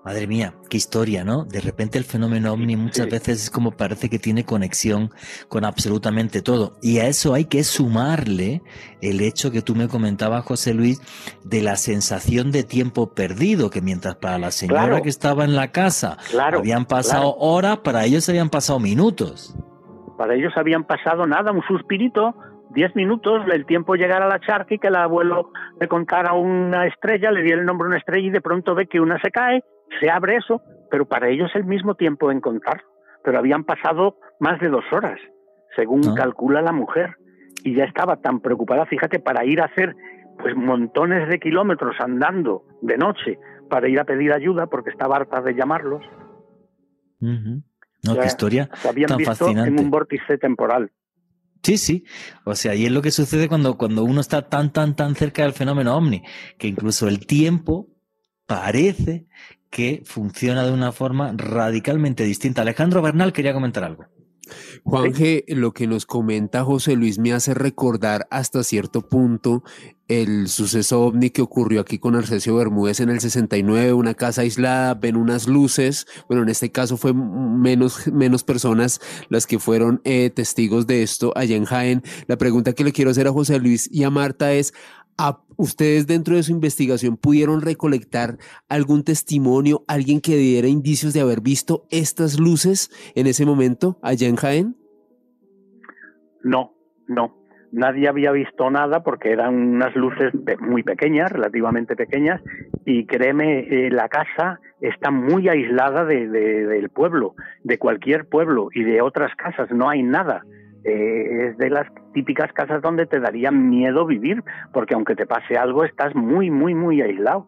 Madre mía, qué historia, ¿no? De repente el fenómeno ovni muchas veces es como parece que tiene conexión con absolutamente todo. Y a eso hay que sumarle el hecho que tú me comentabas, José Luis, de la sensación de tiempo perdido, que mientras para la señora Claro. que estaba en la casa Claro, habían pasado claro. horas, para ellos habían pasado minutos. Para ellos habían pasado nada, un suspirito, diez minutos, el tiempo llegar a la charca y que el abuelo le contara una estrella, le diera el nombre a una estrella y de pronto ve que una se cae, se abre eso, pero para ellos el mismo tiempo en contar. Pero habían pasado más de dos horas, según Ah. calcula la mujer, y ya estaba tan preocupada, fíjate, para ir a hacer pues montones de kilómetros andando de noche para ir a pedir ayuda porque estaba harta de llamarlos. No, Ya qué historia Se habían tan visto fascinante. en un vórtice temporal. Sí, sí. O sea, y es lo que sucede cuando, cuando uno está tan, tan, tan cerca del fenómeno ovni, que incluso el tiempo parece que funciona de una forma radicalmente distinta. Alejandro Bernal quería comentar algo. Juanje, lo que nos comenta José Luis me hace recordar hasta cierto punto el suceso ovni que ocurrió aquí con Arcesio Bermúdez en el 69, una casa aislada, ven unas luces, bueno, en este caso fue menos, menos personas las que fueron eh, testigos de esto allá en Jaén. La pregunta que le quiero hacer a José Luis y a Marta es, ¿a ¿ustedes dentro de su investigación pudieron recolectar algún testimonio, alguien que diera indicios de haber visto estas luces en ese momento allá en Jaén? No, no. Nadie había visto nada porque eran unas luces muy pequeñas, relativamente pequeñas, y créeme, eh, la casa está muy aislada de- de- del pueblo, de cualquier pueblo y de otras casas, no hay nada. Eh, es de las típicas casas donde te daría miedo vivir, porque aunque te pase algo, estás muy, muy, muy aislado.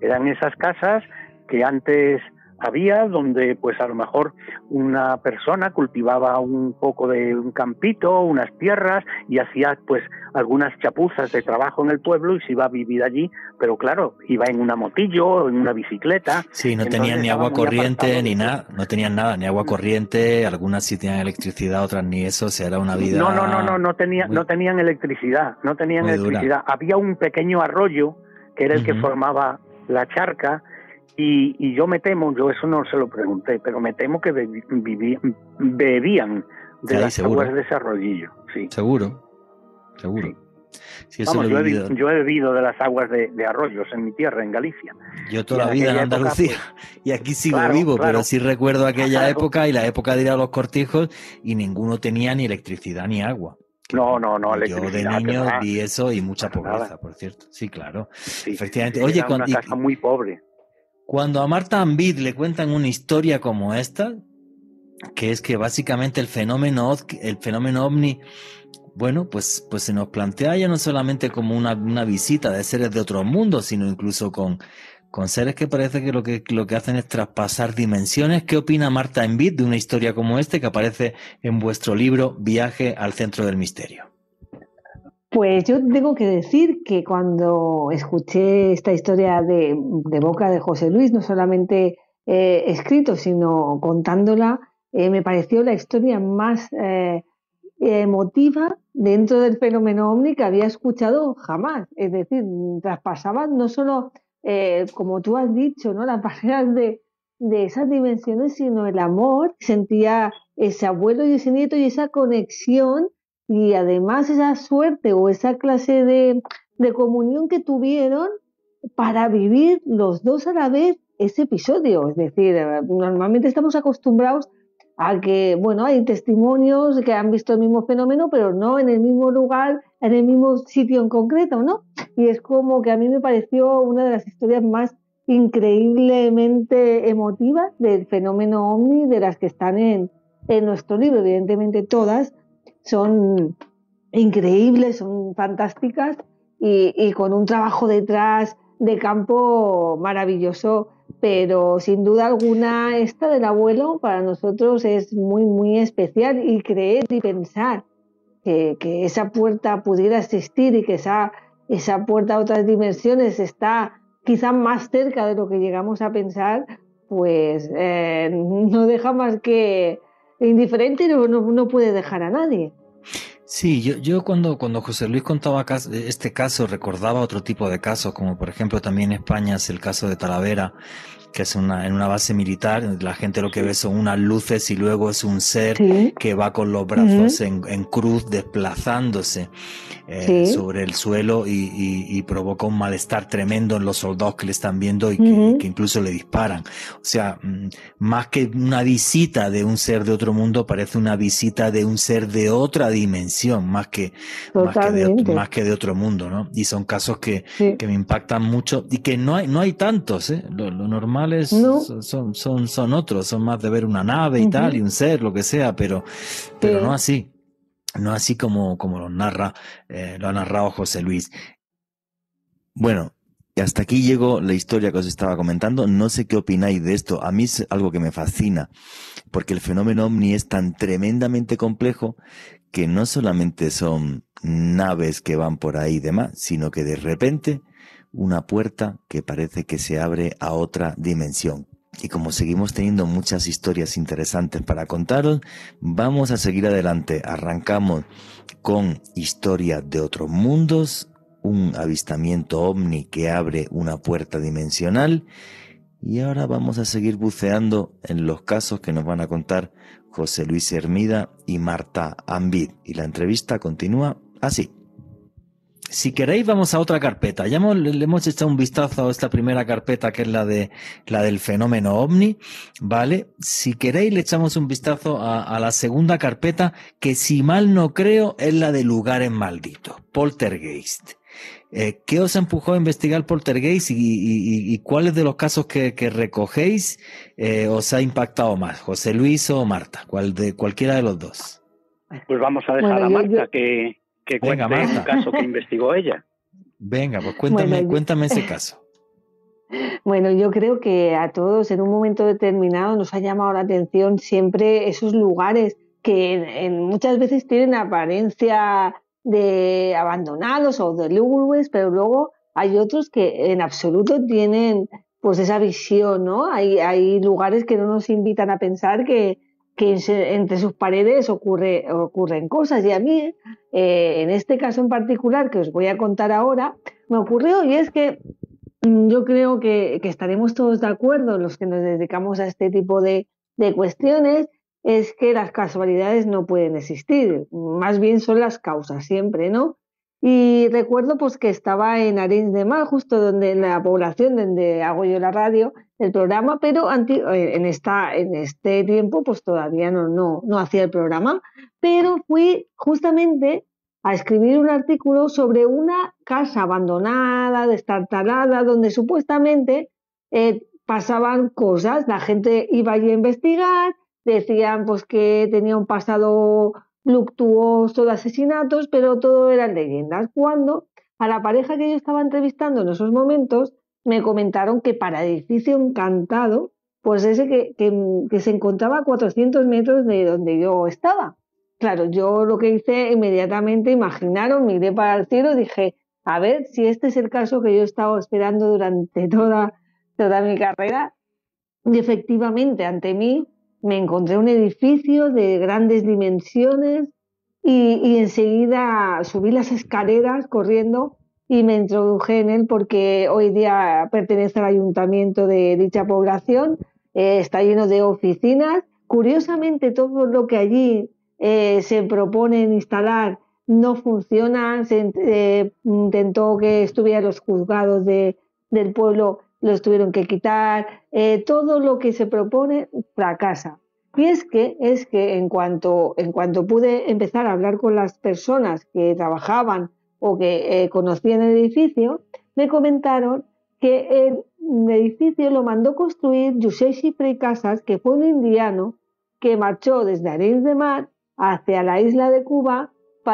Eran esas casas que antes había donde pues a lo mejor una persona cultivaba un poco de un campito, unas tierras y hacía pues algunas chapuzas de trabajo en el pueblo y se iba a vivir allí, pero claro, iba en una motillo, en una bicicleta. Sí, no tenían ni agua corriente ni nada, no tenían nada, ni agua corriente, algunas sí tenían electricidad, otras ni eso, o sea, era una vida. No, no, no, no, no, tenía, muy- no tenían electricidad, no tenían dura. electricidad. Había un pequeño arroyo que era el que formaba la charca y, y yo me temo, yo eso no se lo pregunté, pero me temo que vivi- bebían de las seguro. aguas de ese arroyillo, sí. Seguro, seguro. Sí, Vamos, yo, he yo bebido de las aguas de, de arroyos en mi tierra, en Galicia. Yo toda la vida en época, Andalucía (laughs) y aquí sigo Claro, vivo, claro. pero sí recuerdo aquella Claro. (laughs) época y la época de ir a los cortijos y ninguno tenía ni electricidad ni agua. No, no, no, Yo de niño vi eso y mucha pobreza, nada. por cierto. Sí, claro. Sí, Efectivamente. Oye, era cuando, una y- casa muy pobre. Cuando a Marta Ambid le cuentan una historia como esta, que es que básicamente el fenómeno, el fenómeno ovni, bueno, pues, pues se nos plantea ya no solamente como una, una visita de seres de otro mundo, sino incluso con, con seres que parece que lo, que lo que hacen es traspasar dimensiones. ¿Qué opina Marta Envid de una historia como este que aparece en vuestro libro Viaje al centro del misterio? Pues yo tengo que decir que cuando escuché esta historia de, boca de José Luis, no solamente eh, escrito, sino contándola, eh, me pareció la historia más eh, emotiva dentro del fenómeno ovni que había escuchado jamás. Es decir, traspasaba no solo, eh, como tú has dicho, ¿no? las barreras de, de esas dimensiones, sino el amor. Sentía ese abuelo y ese nieto y esa conexión y además esa suerte o esa clase de, de comunión que tuvieron para vivir los dos a la vez ese episodio. Es decir, normalmente estamos acostumbrados a que, bueno, hay testimonios que han visto el mismo fenómeno, pero no en el mismo lugar, en el mismo sitio en concreto, ¿no? Y es como que a mí me pareció una de las historias más increíblemente emotivas del fenómeno ovni de las que están en, en nuestro libro. Evidentemente todas son increíbles, son fantásticas y, con un trabajo detrás de campo maravilloso, pero sin duda alguna esta del abuelo para nosotros es muy, muy especial y creer y pensar que, que esa puerta pudiera existir y que esa, esa puerta a otras dimensiones está quizá más cerca de lo que llegamos a pensar, pues eh, no deja más que indiferente, no, no puede dejar a nadie. Sí, yo, yo cuando, cuando José Luis contaba este caso recordaba otro tipo de casos, como por ejemplo también en España es el caso de Talavera, que es una, en una base militar, la gente lo que ve son unas luces y luego es un ser que va con los brazos en, en, cruz desplazándose eh, sobre el suelo y, y, provoca un malestar tremendo en los soldados que le están viendo y que, incluso le disparan. O sea, mm, más que una visita de un ser de otro mundo, parece una visita de un ser de otra dimensión, más que, más que, de, más que de otro mundo, ¿no? Y son casos que, que me impactan mucho y que no hay, no hay tantos, ¿eh? lo normal son, son, son otros, son más de ver una nave y tal, y un ser, lo que sea, pero, pero no así. No así como, como lo narra, eh, lo ha narrado José Luis. Bueno, y hasta aquí llegó la historia que os estaba comentando. No sé qué opináis de esto. A mí es algo que me fascina, porque el fenómeno ovni es tan tremendamente complejo que no solamente son naves que van por ahí y demás, sino que de repente una puerta que parece que se abre a otra dimensión. Y como seguimos teniendo muchas historias interesantes para contaros, vamos a seguir adelante. Arrancamos con historia de otros mundos, un avistamiento ovni que abre una puerta dimensional y ahora vamos a seguir buceando en los casos que nos van a contar José Luis Hermida y Marta Ambid. Y la entrevista continúa así. Si queréis, vamos a otra carpeta. Ya le hemos echado un vistazo a esta primera carpeta, que es la de la del fenómeno ovni, ¿vale? Si queréis, le echamos un vistazo a, la segunda carpeta, que si mal no creo, es la de lugares malditos, poltergeist. Eh, ¿Qué os empujó a investigar poltergeist y, cuáles de los casos que, recogéis eh, os ha impactado más, José Luis o Marta? ¿Cuál de cualquiera de los dos? Pues vamos a dejar a Marta que que Venga, cuente el caso que investigó ella. Venga, pues cuéntame, cuéntame ese (laughs) caso. Bueno, yo creo que a todos en un momento determinado nos ha llamado la atención siempre esos lugares que en, muchas veces tienen apariencia de abandonados o de lúgubres, pero luego hay otros que en absoluto tienen pues esa visión, ¿no? Hay, hay lugares que no nos invitan a pensar que, que entre sus paredes ocurre, ocurren cosas. Y a mí, eh, en este caso en particular, que os voy a contar ahora, me ocurrió y es que mm, yo creo que, estaremos todos de acuerdo, los que nos dedicamos a este tipo de cuestiones, es que las casualidades no pueden existir, más bien son las causas siempre, ¿no? Y recuerdo pues que estaba en Arenys de Mar, justo donde en la población donde hago yo la radio, el programa, pero eh, en, esta, en este tiempo pues todavía no, no, no hacía el programa, pero fui justamente a escribir un artículo sobre una casa abandonada, destartalada, donde supuestamente eh, pasaban cosas, la gente iba allí a investigar, decían pues que tenía un pasado luctuoso de asesinatos, pero todo eran leyendas. Cuando a la pareja que yo estaba entrevistando en esos momentos me comentaron que para edificio encantado, pues ese que, que, se encontraba a 400 metros de donde yo estaba. Claro, yo lo que hice inmediatamente, imaginaron, miré para el cielo dije, a ver si este es el caso que yo he estado esperando durante toda, toda mi carrera. Y efectivamente, ante mí me encontré un edificio de grandes dimensiones y, enseguida subí las escaleras corriendo y me introduje en él porque hoy día pertenece al ayuntamiento de dicha población, eh, está lleno de oficinas, curiosamente todo lo que allí eh, se propone instalar no funciona. Se eh, intentó que estuvieran los juzgados de, del pueblo, los tuvieron que quitar. Eh, todo lo que se propone fracasa. Y es que, es que en, cuanto, en cuanto pude empezar a hablar con las personas que trabajaban o que conocían el edificio, me comentaron que el edificio lo mandó construir José Chifre Casas, que fue un indiano que marchó desde Arenys de Mar hacia la isla de Cuba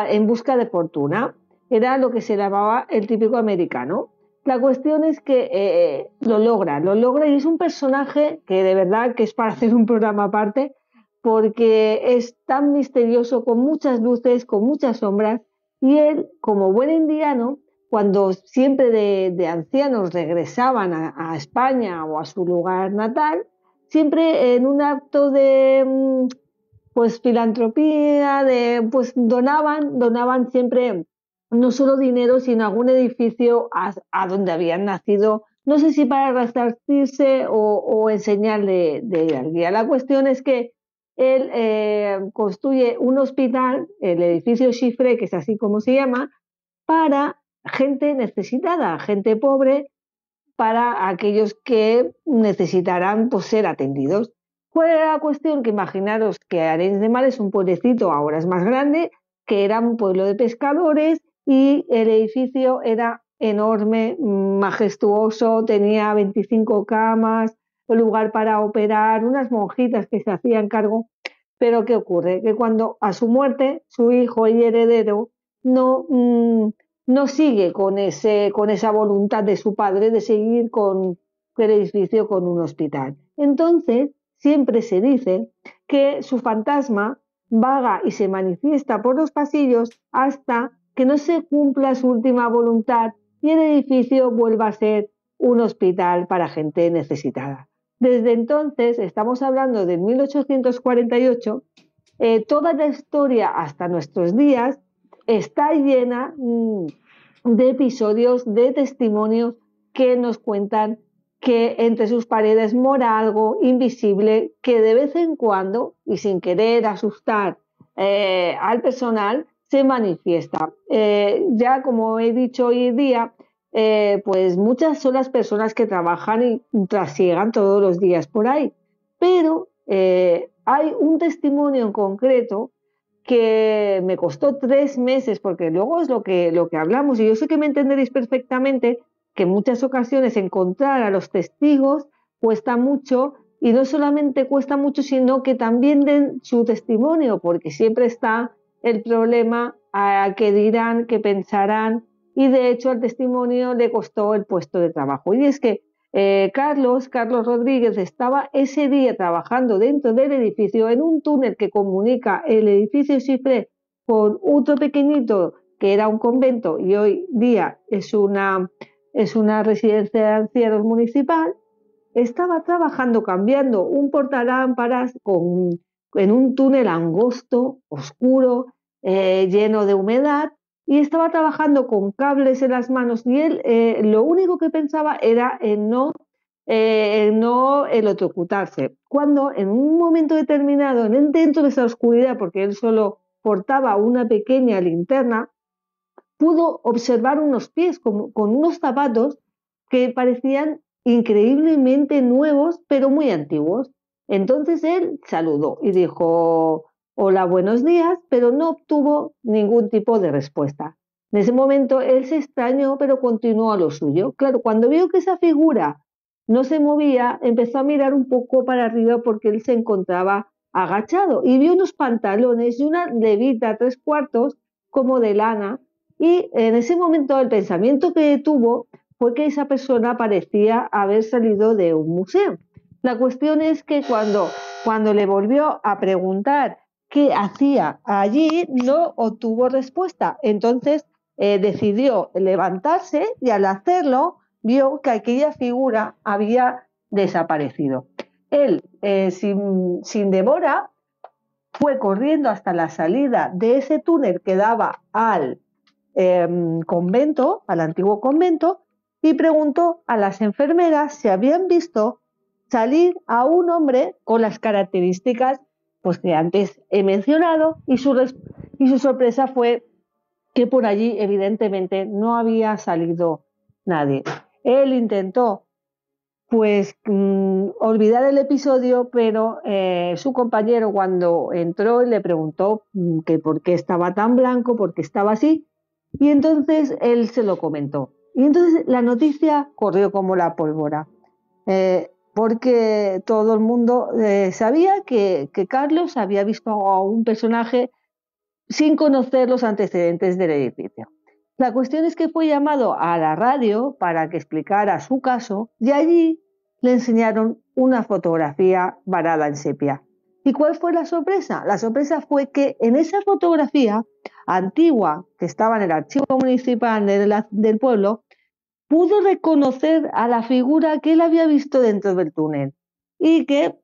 en busca de fortuna. Era lo que se llamaba el típico americano. La cuestión es que eh, lo logra, lo logra y es un personaje que de verdad que es para hacer un programa aparte porque es tan misterioso, con muchas luces, con muchas sombras y él, como buen indiano, cuando siempre de, ancianos regresaban a, España o a su lugar natal, siempre en un acto de mm, pues filantropía, de pues donaban, donaban siempre no solo dinero, sino algún edificio a, donde habían nacido, no sé si para resarcirse o, enseñarle de día. La cuestión es que él eh, construye un hospital, el edificio Chifre, que es así como se llama, para gente necesitada, gente pobre, para aquellos que necesitarán pues, ser atendidos. Fue la cuestión que imaginaros que Arenys de Mar es un pueblecito, ahora es más grande, que era un pueblo de pescadores y el edificio era enorme, majestuoso, tenía 25 camas, un lugar para operar, unas monjitas que se hacían cargo. Pero ¿qué ocurre? Que cuando a su muerte, su hijo y heredero no, mm, no sigue con, ese, con esa voluntad de su padre de seguir con el edificio con un hospital. Entonces, siempre se dice que su fantasma vaga y se manifiesta por los pasillos hasta que no se cumpla su última voluntad y el edificio vuelva a ser un hospital para gente necesitada. Desde entonces, estamos hablando de 1848, eh, toda la historia hasta nuestros días está llena mm, de episodios, de testimonios que nos cuentan que entre sus paredes mora algo invisible que de vez en cuando, y sin querer asustar eh, al personal, se manifiesta. Eh, ya como he dicho hoy día, eh, pues muchas son las personas que trabajan y trasiegan todos los días por ahí, pero hay un testimonio en concreto que me costó tres meses, porque luego es lo que, lo que hablamos, y yo sé que me entenderéis perfectamente que en muchas ocasiones encontrar a los testigos cuesta mucho, y no solamente cuesta mucho, sino que también den su testimonio, porque siempre está el problema a que dirán, que pensarán, y de hecho al testimonio le costó el puesto de trabajo. Y es que eh, Carlos, Carlos Rodríguez, estaba ese día trabajando dentro del edificio en un túnel que comunica el edificio Cifre con otro pequeñito que era un convento y hoy día es una, es una residencia de ancianos municipal. Estaba trabajando cambiando un portalámparas con, en un túnel angosto, oscuro, eh, lleno de humedad y estaba trabajando con cables en las manos y él eh, lo único que pensaba era en no, eh, no electrocutarse. Cuando en un momento determinado, en dentro de esa oscuridad, porque él solo portaba una pequeña linterna, pudo observar unos pies con, con unos zapatos que parecían increíblemente nuevos, pero muy antiguos. Entonces él saludó y dijo, hola, buenos días, pero no obtuvo ningún tipo de respuesta. En ese momento él se extrañó, pero continuó a lo suyo. Claro, cuando vio que esa figura no se movía, empezó a mirar un poco para arriba porque él se encontraba agachado y vio unos pantalones y una levita tres cuartos como de lana y en ese momento el pensamiento que tuvo fue que esa persona parecía haber salido de un museo. La cuestión es que cuando, cuando le volvió a preguntar qué hacía allí, no obtuvo respuesta. Entonces eh, decidió levantarse y al hacerlo vio que aquella figura había desaparecido. Él, eh, sin, sin demora, fue corriendo hasta la salida de ese túnel que daba al em, convento, al antiguo convento, y preguntó a las enfermeras si habían visto salir a un hombre con las características pues que antes he mencionado y su, y su sorpresa fue que por allí evidentemente no había salido nadie. Él intentó pues mm, olvidar el episodio, pero eh, su compañero cuando entró le preguntó mm, que por qué estaba tan blanco, por qué estaba así, y entonces él se lo comentó. Y entonces la noticia corrió como la pólvora, eh, porque todo el mundo eh, sabía que, que Carlos había visto a un personaje sin conocer los antecedentes del edificio. La cuestión es que fue llamado a la radio para que explicara su caso y allí le enseñaron una fotografía varada en sepia. ¿Y cuál fue la sorpresa? La sorpresa fue que en esa fotografía antigua que estaba en el archivo municipal del pueblo, pudo reconocer a la figura que él había visto dentro del túnel y que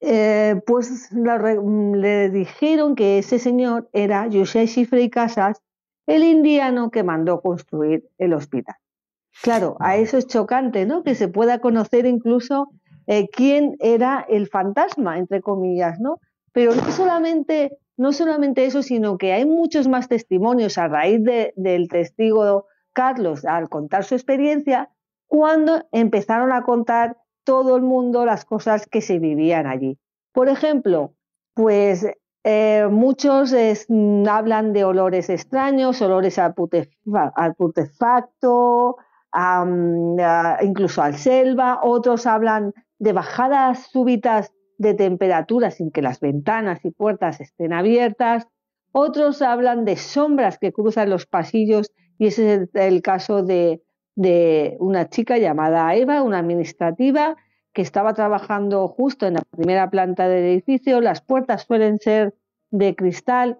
eh, pues le dijeron que ese señor era José Chifre Casas, el indiano que mandó construir el hospital. Claro, a eso es chocante, ¿no? Que se pueda conocer incluso eh, quién era el fantasma, entre comillas, ¿no? Pero no solamente, no solamente eso, sino que hay muchos más testimonios a raíz del testigo Carlos al contar su experiencia, cuando empezaron a contar todo el mundo las cosas que se vivían allí. Por ejemplo, pues eh, muchos hablan de olores extraños, olores al, putefacto, incluso al selva, otros hablan de bajadas súbitas de temperatura sin que las ventanas y puertas estén abiertas, otros hablan de sombras que cruzan los pasillos y ese es el, caso de, de una chica llamada Eva, una administrativa, que estaba trabajando justo en la primera planta del edificio, las puertas suelen ser de cristal,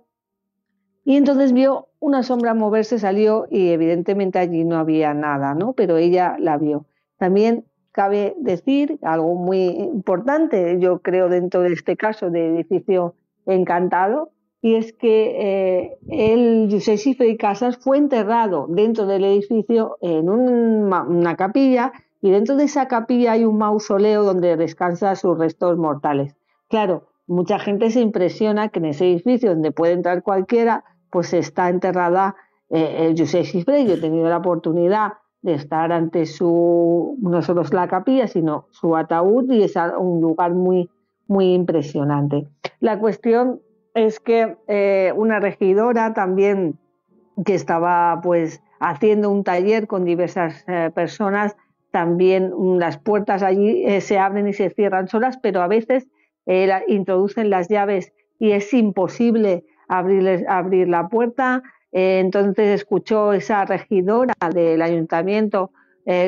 y entonces vio una sombra moverse, salió y evidentemente allí no había nada, ¿no? Pero ella la vio. También cabe decir algo muy importante, yo creo, dentro de este caso de edificio encantado, y es que eh, el José Cifre Casas fue enterrado dentro del edificio en una capilla y dentro de esa capilla hay un mausoleo donde descansa sus restos mortales. Claro, mucha gente se impresiona que en ese edificio donde puede entrar cualquiera, pues está enterrada eh, el José Cifre. Yo he tenido la oportunidad de estar ante su, no solo la capilla, sino su ataúd y es un lugar muy, muy impresionante. La cuestión es que eh, una regidora también que estaba pues haciendo un taller con diversas eh, personas también las puertas allí eh, se abren y se cierran solas, pero a veces introducen las llaves y es imposible abrir, abrir la puerta. Entonces escuchó esa regidora del ayuntamiento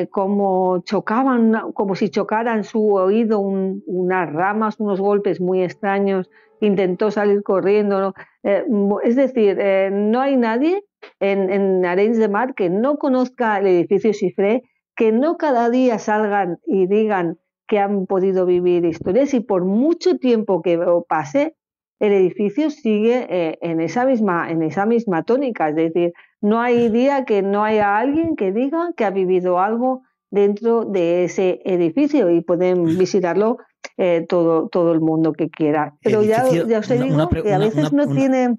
como chocaban, como si chocaran su oído unas ramas, unos golpes muy extraños. Intentó salir corriendo. es decir, no hay nadie en, en Arenys de Mar que no conozca el edificio Chifré que no cada día salgan y digan que han podido vivir historias y por mucho tiempo que pase, el edificio sigue eh, en, esa misma, en esa misma tónica. Es decir, no hay día que no haya alguien que diga que ha vivido algo dentro de ese edificio y pueden (laughs) visitarlo eh, todo, todo el mundo que quiera. Pero ya, ya, os digo que a veces no tiene...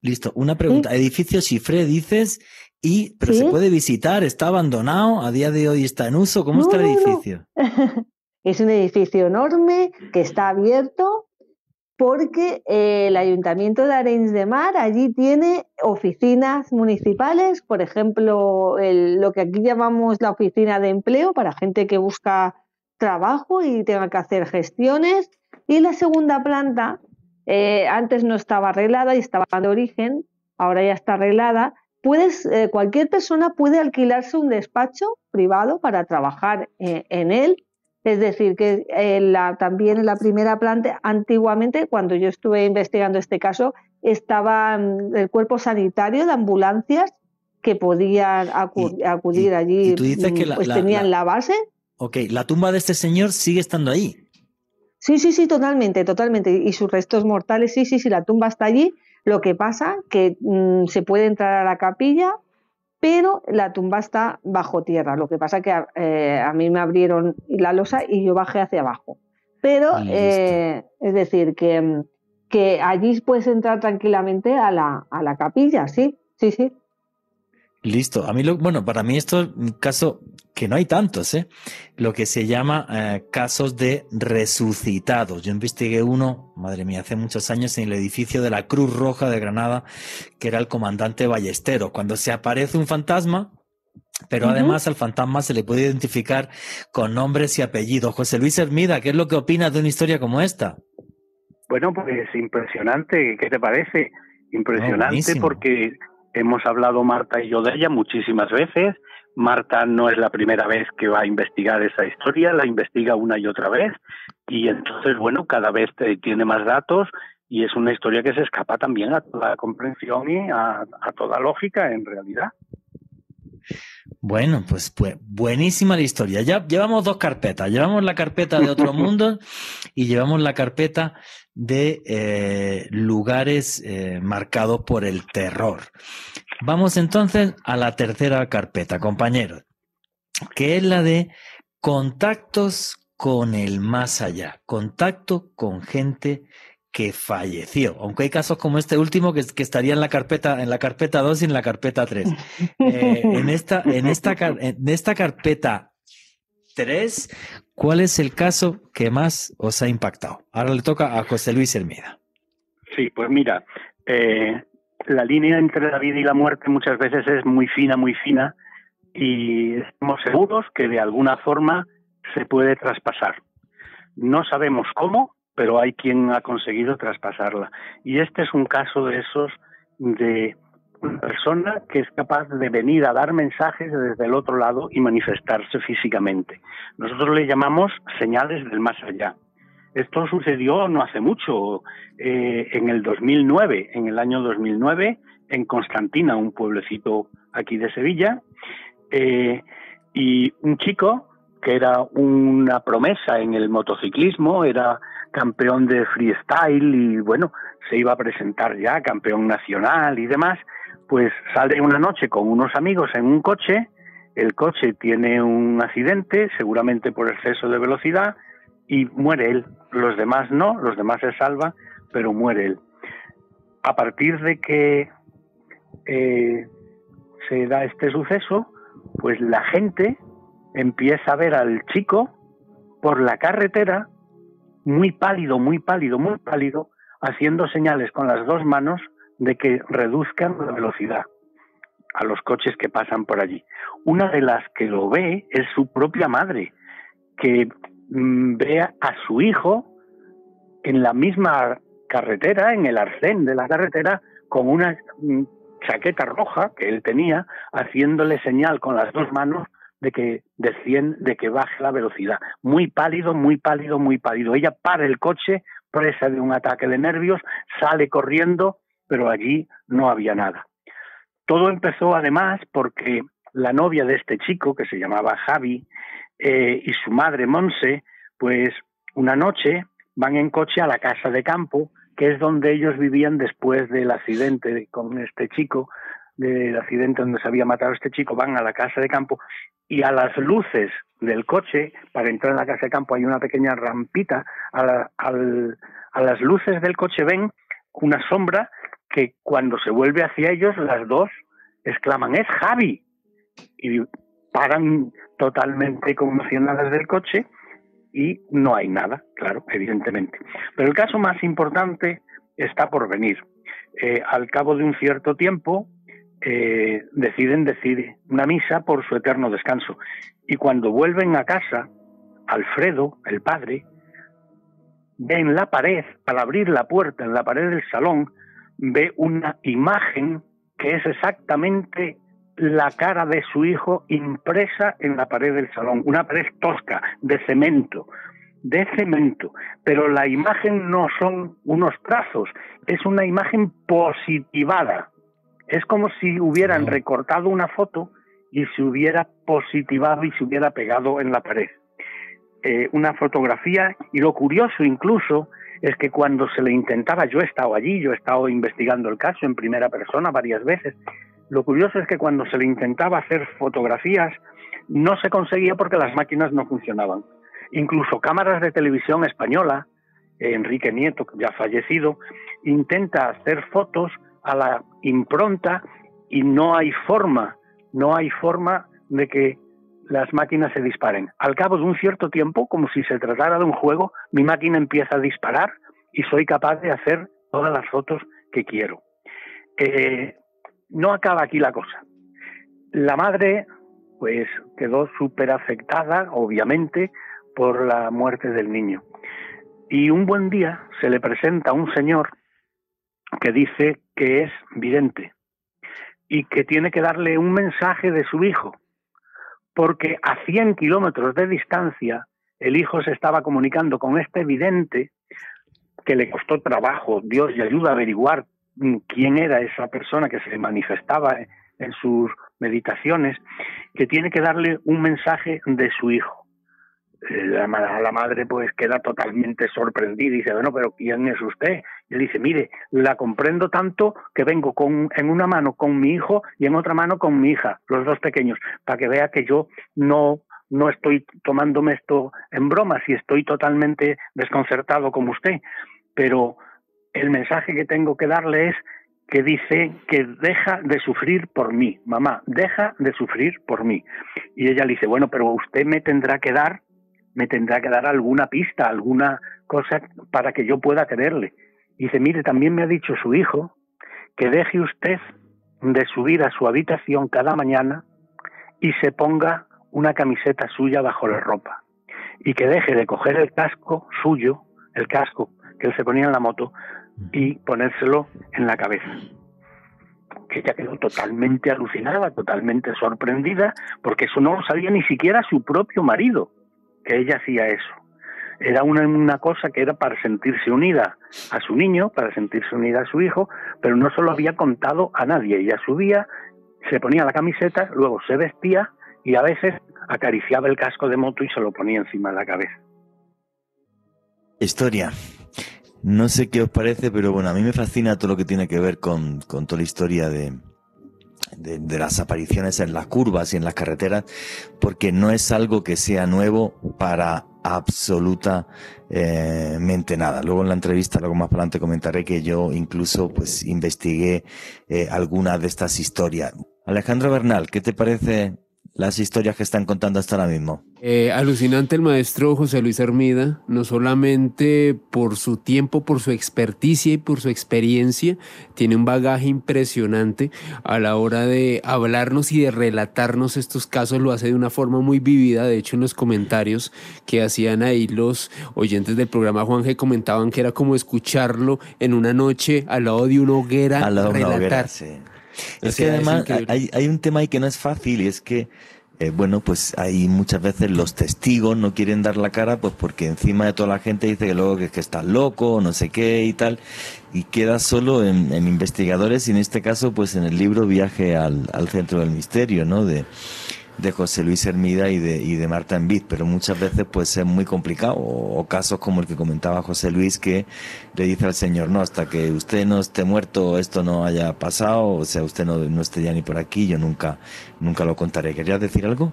Listo, una pregunta. Edificio Cifre, dices, y, pero se puede visitar, está abandonado, a día de hoy está en uso. ¿Cómo está el edificio? (laughs) es un edificio enorme que está abierto porque eh, el Ayuntamiento de Arenys de Mar allí tiene oficinas municipales, por ejemplo, lo que aquí llamamos la oficina de empleo para gente que busca trabajo y tenga que hacer gestiones. Y la segunda planta, eh, antes no estaba arreglada y estaba de origen, ahora ya está arreglada, puedes, eh, cualquier persona puede alquilarse un despacho privado para trabajar eh, en él. Es decir, que eh, también en la primera planta, antiguamente, cuando yo estuve investigando este caso, estaba mm, el cuerpo sanitario de ambulancias que podían acudir allí. Y tú dices que mm, pues tenían la, base. Ok, la tumba de este señor sigue estando ahí. Sí, sí, sí, totalmente, totalmente. Y sus restos mortales, sí, sí, sí, la tumba está allí lo que pasa que mm, se puede entrar a la capilla, pero la tumba está bajo tierra. Lo que pasa que eh, a mí me abrieron la losa y yo bajé hacia abajo. Pero, eh, es decir, que, que allí puedes entrar tranquilamente a la, a la capilla, sí, sí, sí. Listo. A mí, lo, bueno, para mí esto es un caso que no hay tantos, ¿eh? Lo que se llama eh, casos de resucitados. Yo investigué uno, madre mía, hace muchos años en el edificio de la Cruz Roja de Granada, que era el comandante Ballesteros. Cuando se aparece un fantasma, pero además al fantasma se le puede identificar con nombres y apellidos. José Luis Hermida, ¿qué es lo que opinas de una historia como esta? Bueno, pues impresionante, ¿qué te parece? Impresionante porque hemos hablado Marta y yo de ella muchísimas veces. Marta no es la primera vez que va a investigar esa historia, la investiga una y otra vez y entonces, bueno, cada vez tiene más datos y es una historia que se escapa también a toda comprensión y a toda lógica en realidad. Bueno, pues, pues buenísima la historia. Ya llevamos dos carpetas. Llevamos la carpeta de otro (laughs) mundo y llevamos la carpeta de eh, lugares eh, marcados por el terror. Vamos entonces a la tercera carpeta, compañeros, que es la de contactos con el más allá, contacto con gente que falleció, aunque hay casos como este último que, que estaría en la carpeta en la carpeta 2 y en la carpeta 3. (laughs) Eh, en, esta, en, esta, en esta carpeta 3, ¿cuál es el caso que más os ha impactado? Ahora le toca a José Luis Hermida. Sí, pues mira, eh, la línea entre la vida y la muerte muchas veces es muy fina, muy fina, y estamos seguros que de alguna forma se puede traspasar. No sabemos cómo, pero hay quien ha conseguido traspasarla. Y este es un caso de esos de una persona que es capaz de venir a dar mensajes desde el otro lado y manifestarse físicamente. Nosotros le llamamos señales del más allá. Esto sucedió no hace mucho, eh, en el 2009, en el año 2009, en Constantina, un pueblecito aquí de Sevilla, eh, y un chico que era una promesa en el motociclismo, era campeón de freestyle y bueno, se iba a presentar ya campeón nacional y demás, pues sale una noche con unos amigos en un coche, el coche tiene un accidente, seguramente por exceso de velocidad, y muere él. Los demás no, los demás se salvan, pero muere él. A partir de que eh, se da este suceso, pues la gente empieza a ver al chico por la carretera muy pálido, muy pálido, muy pálido, haciendo señales con las dos manos de que reduzcan la velocidad a los coches que pasan por allí. Una de las que lo ve es su propia madre, que mm, ve a su hijo en la misma carretera, en el arcén de la carretera, con una mm, chaqueta roja que él tenía, haciéndole señal con las dos manos de que desciende, de que baje la velocidad. Muy pálido, muy pálido, muy pálido. Ella para el coche, presa de un ataque de nervios, sale corriendo, pero allí no había nada. Todo empezó además porque la novia de este chico, que se llamaba Javi, eh, y su madre Monse, pues una noche van en coche a la casa de campo, que es donde ellos vivían después del accidente con este chico, del accidente donde se había matado este chico, van a la casa de campo y a las luces del coche, para entrar en la casa de campo hay una pequeña rampita, a, a las luces del coche ven una sombra que cuando se vuelve hacia ellos, las dos exclaman, es Javi. Y paran totalmente conmocionadas del coche y no hay nada, claro, evidentemente. Pero el caso más importante está por venir. Eh, al cabo de un cierto tiempo, eh, deciden decir una misa por su eterno descanso. Y cuando vuelven a casa, Alfredo, el padre, ve en la pared, al abrir la puerta en la pared del salón, ve una imagen que es exactamente la cara de su hijo impresa en la pared del salón, una pared tosca, de cemento, de cemento, pero la imagen no son unos trazos, es una imagen positivada, es como si hubieran recortado una foto y se hubiera positivado y se hubiera pegado en la pared. Eh, una fotografía y lo curioso incluso es que cuando se le intentaba, yo he estado allí, yo he estado investigando el caso en primera persona varias veces, lo curioso es que cuando se le intentaba hacer fotografías no se conseguía porque las máquinas no funcionaban. Incluso cámaras de televisión española Enrique Nieto, ya fallecido, intenta hacer fotos a la impronta y no hay forma, no hay forma de que las máquinas se disparen. Al cabo de un cierto tiempo, como si se tratara de un juego, mi máquina empieza a disparar y soy capaz de hacer todas las fotos que quiero. Eh, no acaba aquí la cosa. La madre, pues, quedó súper afectada, obviamente, por la muerte del niño. Y un buen día se le presenta un señor que dice que es vidente y que tiene que darle un mensaje de su hijo, porque a 100 kilómetros de distancia el hijo se estaba comunicando con este vidente que le costó trabajo, Dios y ayuda a averiguar quién era esa persona que se manifestaba en sus meditaciones, que tiene que darle un mensaje de su hijo. Eh, la, la, madre pues queda totalmente sorprendida y dice, bueno, pero ¿quién es usted? Él dice, mire, la comprendo tanto que vengo con, en una mano con mi hijo y en otra mano con mi hija, los dos pequeños, para que vea que yo no, no estoy tomándome esto en broma, si estoy totalmente desconcertado como usted. Pero el mensaje que tengo que darle es que dice que deja de sufrir por mí, mamá, deja de sufrir por mí. Y ella le dice, bueno, pero usted me tendrá que dar me tendrá que dar alguna pista, alguna cosa para que yo pueda creerle. Dice, mire, también me ha dicho su hijo que deje usted de subir a su habitación cada mañana y se ponga una camiseta suya bajo la ropa y que deje de coger el casco suyo, el casco que él se ponía en la moto y ponérselo en la cabeza. Que ella quedó totalmente alucinada, totalmente sorprendida, porque eso no lo sabía ni siquiera su propio marido que ella hacía eso. Era una, una cosa que era para sentirse unida a su niño, para sentirse unida a su hijo, pero no se lo había contado a nadie. Ella subía, se ponía la camiseta, luego se vestía y a veces acariciaba el casco de moto y se lo ponía encima de la cabeza. Historia. No sé qué os parece, pero bueno, a mí me fascina todo lo que tiene que ver con, con toda la historia de, de, las apariciones en las curvas y en las carreteras, porque no es algo que sea nuevo para absolutamente nada. Luego en la entrevista, luego más adelante comentaré que yo incluso pues investigué eh, algunas de estas historias. Alejandro Bernal, ¿qué te parece las historias que están contando hasta ahora mismo? Eh, alucinante el maestro José Luis Hermida, no solamente por su tiempo, por su experticia y por su experiencia, tiene un bagaje impresionante a la hora de hablarnos y de relatarnos estos casos, lo hace de una forma muy vivida, de hecho en los comentarios que hacían ahí los oyentes del programa Juan G comentaban que era como escucharlo en una noche al lado de una hoguera al lado relatar. Es que además hay, hay un tema ahí que no es fácil y es que eh, bueno, pues hay muchas veces los testigos no quieren dar la cara, pues porque encima de toda la gente dice que luego que, que estás loco, no sé qué y tal, y queda solo en, investigadores y en este caso, pues en el libro Viaje al, al centro del misterio, ¿no? De, de José Luis Hermida y de, y de Marta Envid, pero muchas veces pues es muy complicado, o, casos como el que comentaba José Luis que le dice al Señor, no, hasta que usted no esté muerto, esto no haya pasado, o sea, usted no, no esté ya ni por aquí, yo nunca, nunca lo contaré. ¿Querías decir algo?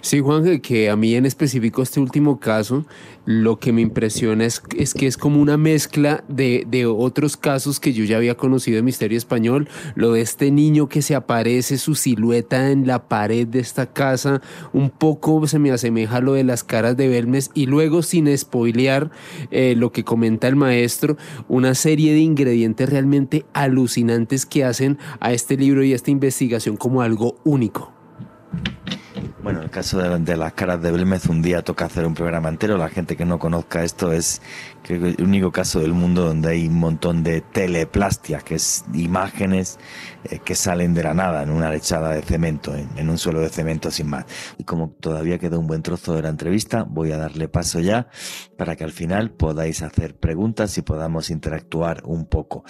Sí, Juan, que a mí en específico este último caso, lo que me impresiona es, es que es como una mezcla de, de, otros casos que yo ya había conocido en Misterio Español, lo de este niño que se aparece su silueta en la pared de esta casa, un poco se me asemeja a lo de las caras de Belmes y luego sin spoilear eh, lo que comenta el maestro, una serie de ingredientes realmente alucinantes que hacen a este libro y a esta investigación como algo único. Bueno, el caso de, las caras de Belmez, un día toca hacer un programa entero. La gente que no conozca esto es el único caso del mundo donde hay un montón de teleplastia, que es imágenes eh, que salen de la nada en una lechada de cemento, en, un suelo de cemento sin más. Y como todavía queda un buen trozo de la entrevista, voy a darle paso ya para que al final podáis hacer preguntas y podamos interactuar un poco.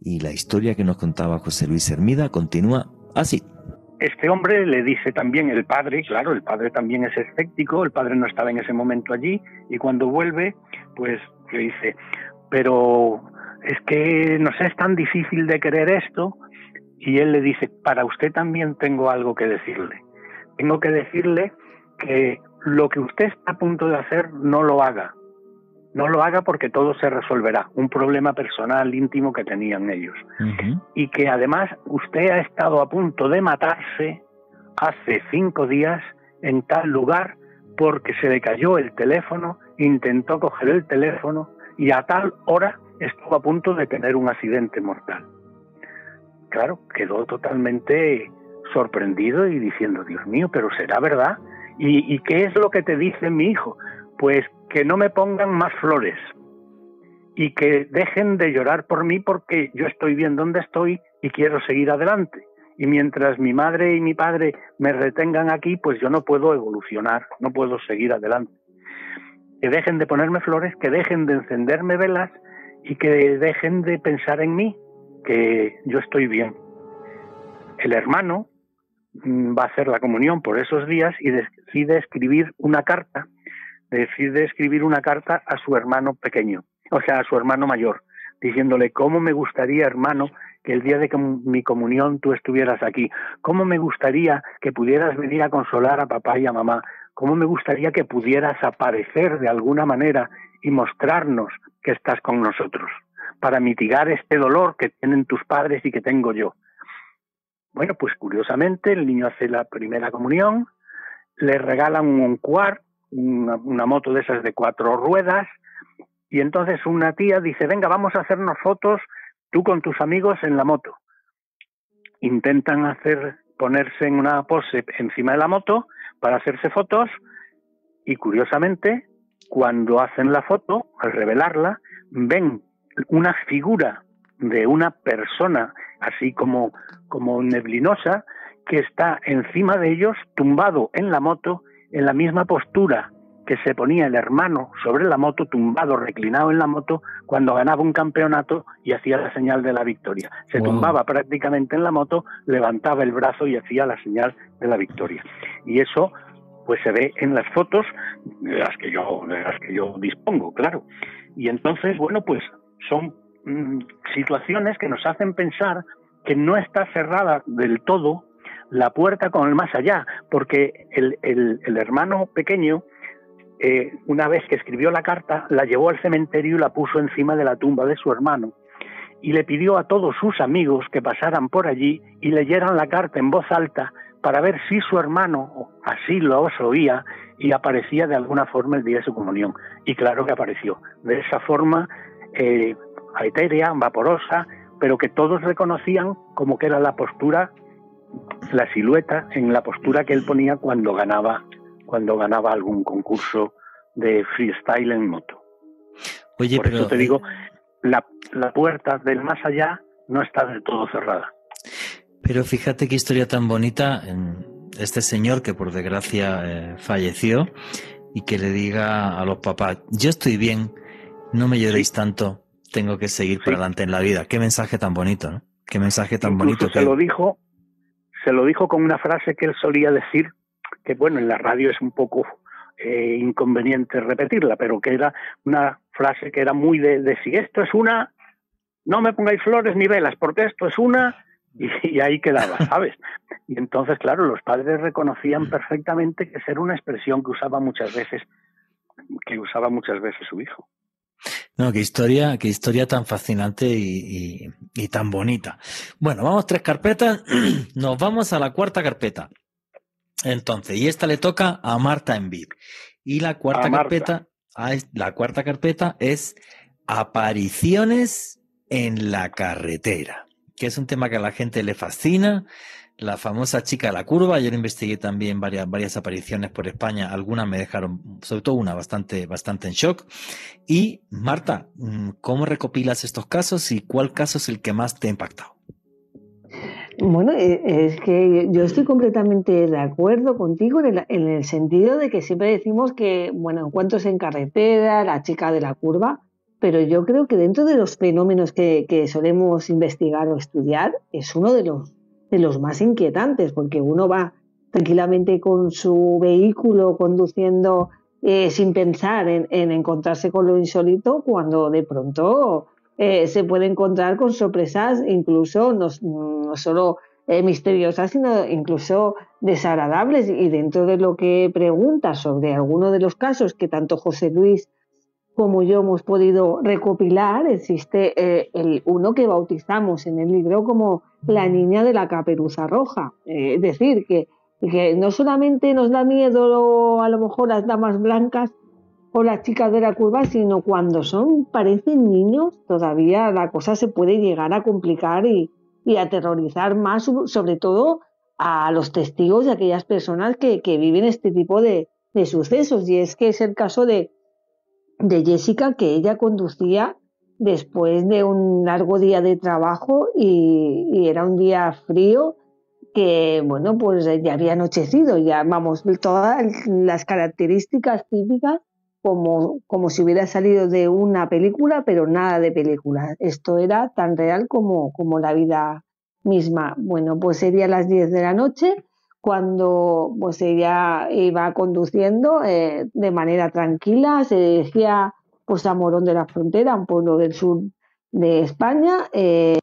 Y la historia que nos contaba José Luis Hermida continúa así. Este hombre le dice también el padre, claro, el padre también es escéptico, el padre no estaba en ese momento allí y cuando vuelve, pues le dice, pero es que no sé, es tan difícil de creer esto y él le dice, para usted también tengo algo que decirle. Tengo que decirle que lo que usted está a punto de hacer no lo haga, no lo haga porque todo se resolverá, un problema personal íntimo que tenían ellos. Y que además usted ha estado a punto de matarse hace cinco días en tal lugar porque se le cayó el teléfono, intentó coger el teléfono y a tal hora estuvo a punto de tener un accidente mortal. Claro, quedó totalmente sorprendido y diciendo, Dios mío, pero será verdad. ¿Y, ¿Y, qué es lo que te dice mi hijo? Pues que no me pongan más flores y que dejen de llorar por mí porque yo estoy bien donde estoy y quiero seguir adelante. Y mientras mi madre y mi padre me retengan aquí, pues yo no puedo evolucionar, no puedo seguir adelante. Que dejen de ponerme flores, que dejen de encenderme velas y que dejen de pensar en mí, que yo estoy bien. El hermano mm, va a hacer la comunión por esos días y decide escribir una carta decide escribir una carta a su hermano pequeño, o sea, a su hermano mayor, diciéndole, ¿cómo me gustaría, hermano, que el día de mi comunión tú estuvieras aquí? ¿Cómo me gustaría que pudieras venir a consolar a papá y a mamá? ¿Cómo me gustaría que pudieras aparecer de alguna manera y mostrarnos que estás con nosotros para mitigar este dolor que tienen tus padres y que tengo yo? Bueno, pues curiosamente el niño hace la primera comunión, le regalan un cuarto, una, moto de esas de cuatro ruedas, y entonces una tía dice, venga, vamos a hacernos fotos tú con tus amigos en la moto. Intentan hacer, ponerse en una pose encima de la moto para hacerse fotos y curiosamente, cuando hacen la foto, al revelarla, ven una figura de una persona así como, como neblinosa que está encima de ellos, tumbado en la moto en la misma postura que se ponía el hermano sobre la moto, tumbado, reclinado en la moto, cuando ganaba un campeonato y hacía la señal de la victoria. Se tumbaba prácticamente en la moto, levantaba el brazo y hacía la señal de la victoria. Y eso pues se ve en las fotos de las que yo, de las que yo dispongo, claro. Y entonces, bueno, pues son mm, situaciones que nos hacen pensar que no está cerrada del todo la puerta con el más allá, porque el, el, hermano pequeño, eh, una vez que escribió la carta, la llevó al cementerio y la puso encima de la tumba de su hermano y le pidió a todos sus amigos que pasaran por allí y leyeran la carta en voz alta para ver si su hermano así lo oía y aparecía de alguna forma el día de su comunión. Y claro que apareció. De esa forma eh, etérea, vaporosa, pero que todos reconocían como que era la postura la silueta en la postura que él ponía cuando ganaba, cuando ganaba algún concurso de freestyle en moto. Oye, Por eso te digo, la, la puerta del más allá no está del todo cerrada. Pero fíjate qué historia tan bonita en este señor que por desgracia eh, falleció y que le diga a los papás, yo estoy bien, no me lloréis tanto, tengo que seguir para adelante en la vida. Qué mensaje tan bonito, ¿no? Qué mensaje tan bonito. Se lo dijo se lo dijo con una frase que él solía decir, que bueno, en la radio es un poco eh, inconveniente repetirla, pero que era una frase que era muy de, de, si esto es una, no me pongáis flores ni velas, porque esto es una, y, ahí quedaba, (laughs) ¿sabes? Y entonces, claro, los padres reconocían perfectamente que era una expresión que usaba muchas veces, que usaba muchas veces su hijo. No, qué historia, qué historia tan fascinante y, tan bonita. Bueno, vamos tres carpetas. (clears throat) Nos vamos a la cuarta carpeta. Entonces, y esta le toca a Marta en Envid. Y la cuarta carpeta, la cuarta carpeta es apariciones en la carretera, que es un tema que a la gente le fascina la famosa chica de la curva. Ayer investigué también varias, varias apariciones por España. Algunas me dejaron, sobre todo una, bastante, bastante en shock. Y Marta, mm, ¿cómo recopilas estos casos y cuál caso es el que más te ha impactado? Bueno, eh, es que yo estoy completamente de acuerdo contigo en el, sentido de que siempre decimos que, bueno, encuentros en carretera, la chica de la curva, pero yo creo que dentro de los fenómenos que solemos investigar o estudiar, es uno de los de los más inquietantes, porque uno va tranquilamente con su vehículo conduciendo eh, sin pensar en, encontrarse con lo insólito, cuando de pronto eh, se puede encontrar con sorpresas incluso no, solo eh, misteriosas, sino incluso desagradables. Y dentro de lo que pregunta sobre alguno de los casos que tanto José Luis como yo hemos podido recopilar, existe eh, el uno que bautizamos en el libro como la niña de la caperuza roja. Eh, es decir, que, que no solamente nos da miedo a lo mejor las damas blancas o las chicas de la curva, sino cuando son, parecen niños, todavía la cosa se puede llegar a complicar y, y aterrorizar más, sobre todo a los testigos de aquellas personas que, que viven este tipo de, de, sucesos. Y es que es el caso de, de Jessica, que ella conducía después de un largo día de trabajo y, era un día frío que, bueno, pues ya había anochecido, ya vamos, todas las características típicas como, como si hubiera salido de una película, pero nada de película. Esto era tan real como, como la vida misma. Bueno, pues sería las 10 de la noche cuando pues ella iba conduciendo eh, de manera tranquila, se decía pues a Morón de la Frontera, un pueblo del sur de España, eh,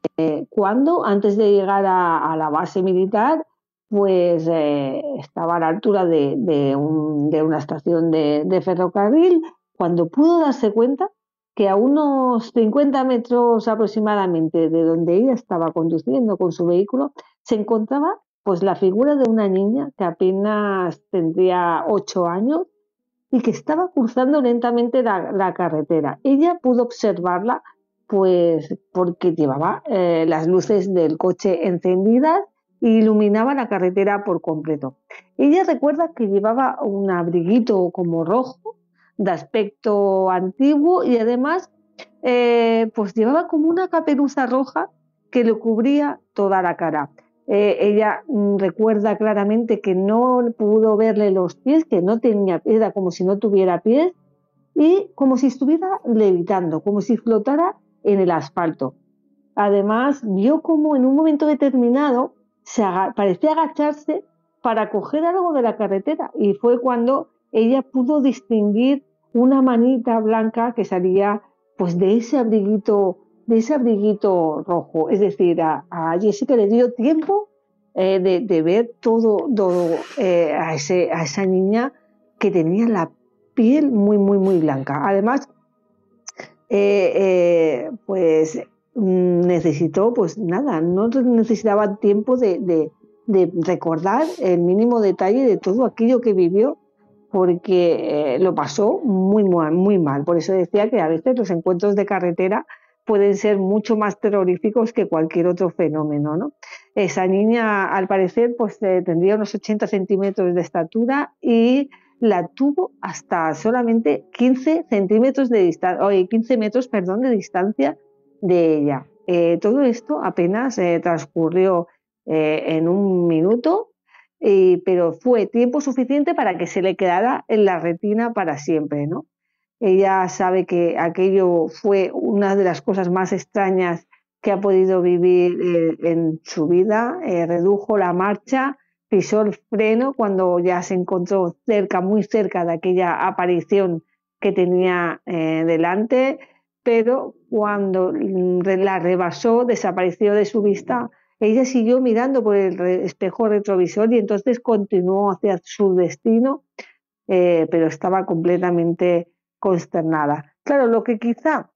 cuando antes de llegar a, la base militar pues eh, estaba a la altura de, de, un, de una estación de, de, ferrocarril, cuando pudo darse cuenta que a unos 50 metros aproximadamente de donde ella estaba conduciendo con su vehículo, se encontraba pues la figura de una niña que apenas tendría 8 años y que estaba cruzando lentamente la, carretera. Ella pudo observarla pues porque llevaba eh, las luces del coche encendidas iluminaba la carretera por completo. Ella recuerda que llevaba un abriguito como rojo, de aspecto antiguo y además eh, pues llevaba como una caperuza roja que le cubría toda la cara. Eh, ella mm, recuerda claramente que no pudo verle los pies, que no tenía, era como si no tuviera pies y como si estuviera levitando, como si flotara en el asfalto. Además, vio como en un momento determinado se parecía agacharse para coger algo de la carretera y fue cuando ella pudo distinguir una manita blanca que salía pues de ese abriguito de ese abriguito rojo es decir a, Jessica le dio tiempo eh, de, ver todo, eh, a, esa niña que tenía la piel muy muy muy blanca además eh, pues Mm, necesitó, pues nada, no necesitaba tiempo de, recordar el mínimo detalle de todo aquello que vivió, porque lo pasó muy, muy, muy mal. Por eso decía que a veces los encuentros de carretera pueden ser mucho más terroríficos que cualquier otro fenómeno. ¿no? Esa niña, al parecer, pues eh, tendría unos 80 centímetros de estatura y la tuvo hasta solamente 15 centímetros de distancia, 15 metros, perdón, de distancia de ella. Eh, todo esto apenas eh, transcurrió en un minuto, pero fue tiempo suficiente para que se le quedara en la retina para siempre. ¿no? Ella sabe que aquello fue una de las cosas más extrañas que ha podido vivir en su vida. redujo la marcha, pisó el freno cuando ya se encontró cerca, muy cerca de aquella aparición que tenía delante pero cuando la rebasó, desapareció de su vista, ella siguió mirando por el espejo retrovisor y entonces continuó hacia su destino, eh, pero estaba completamente consternada. Claro, lo que quizá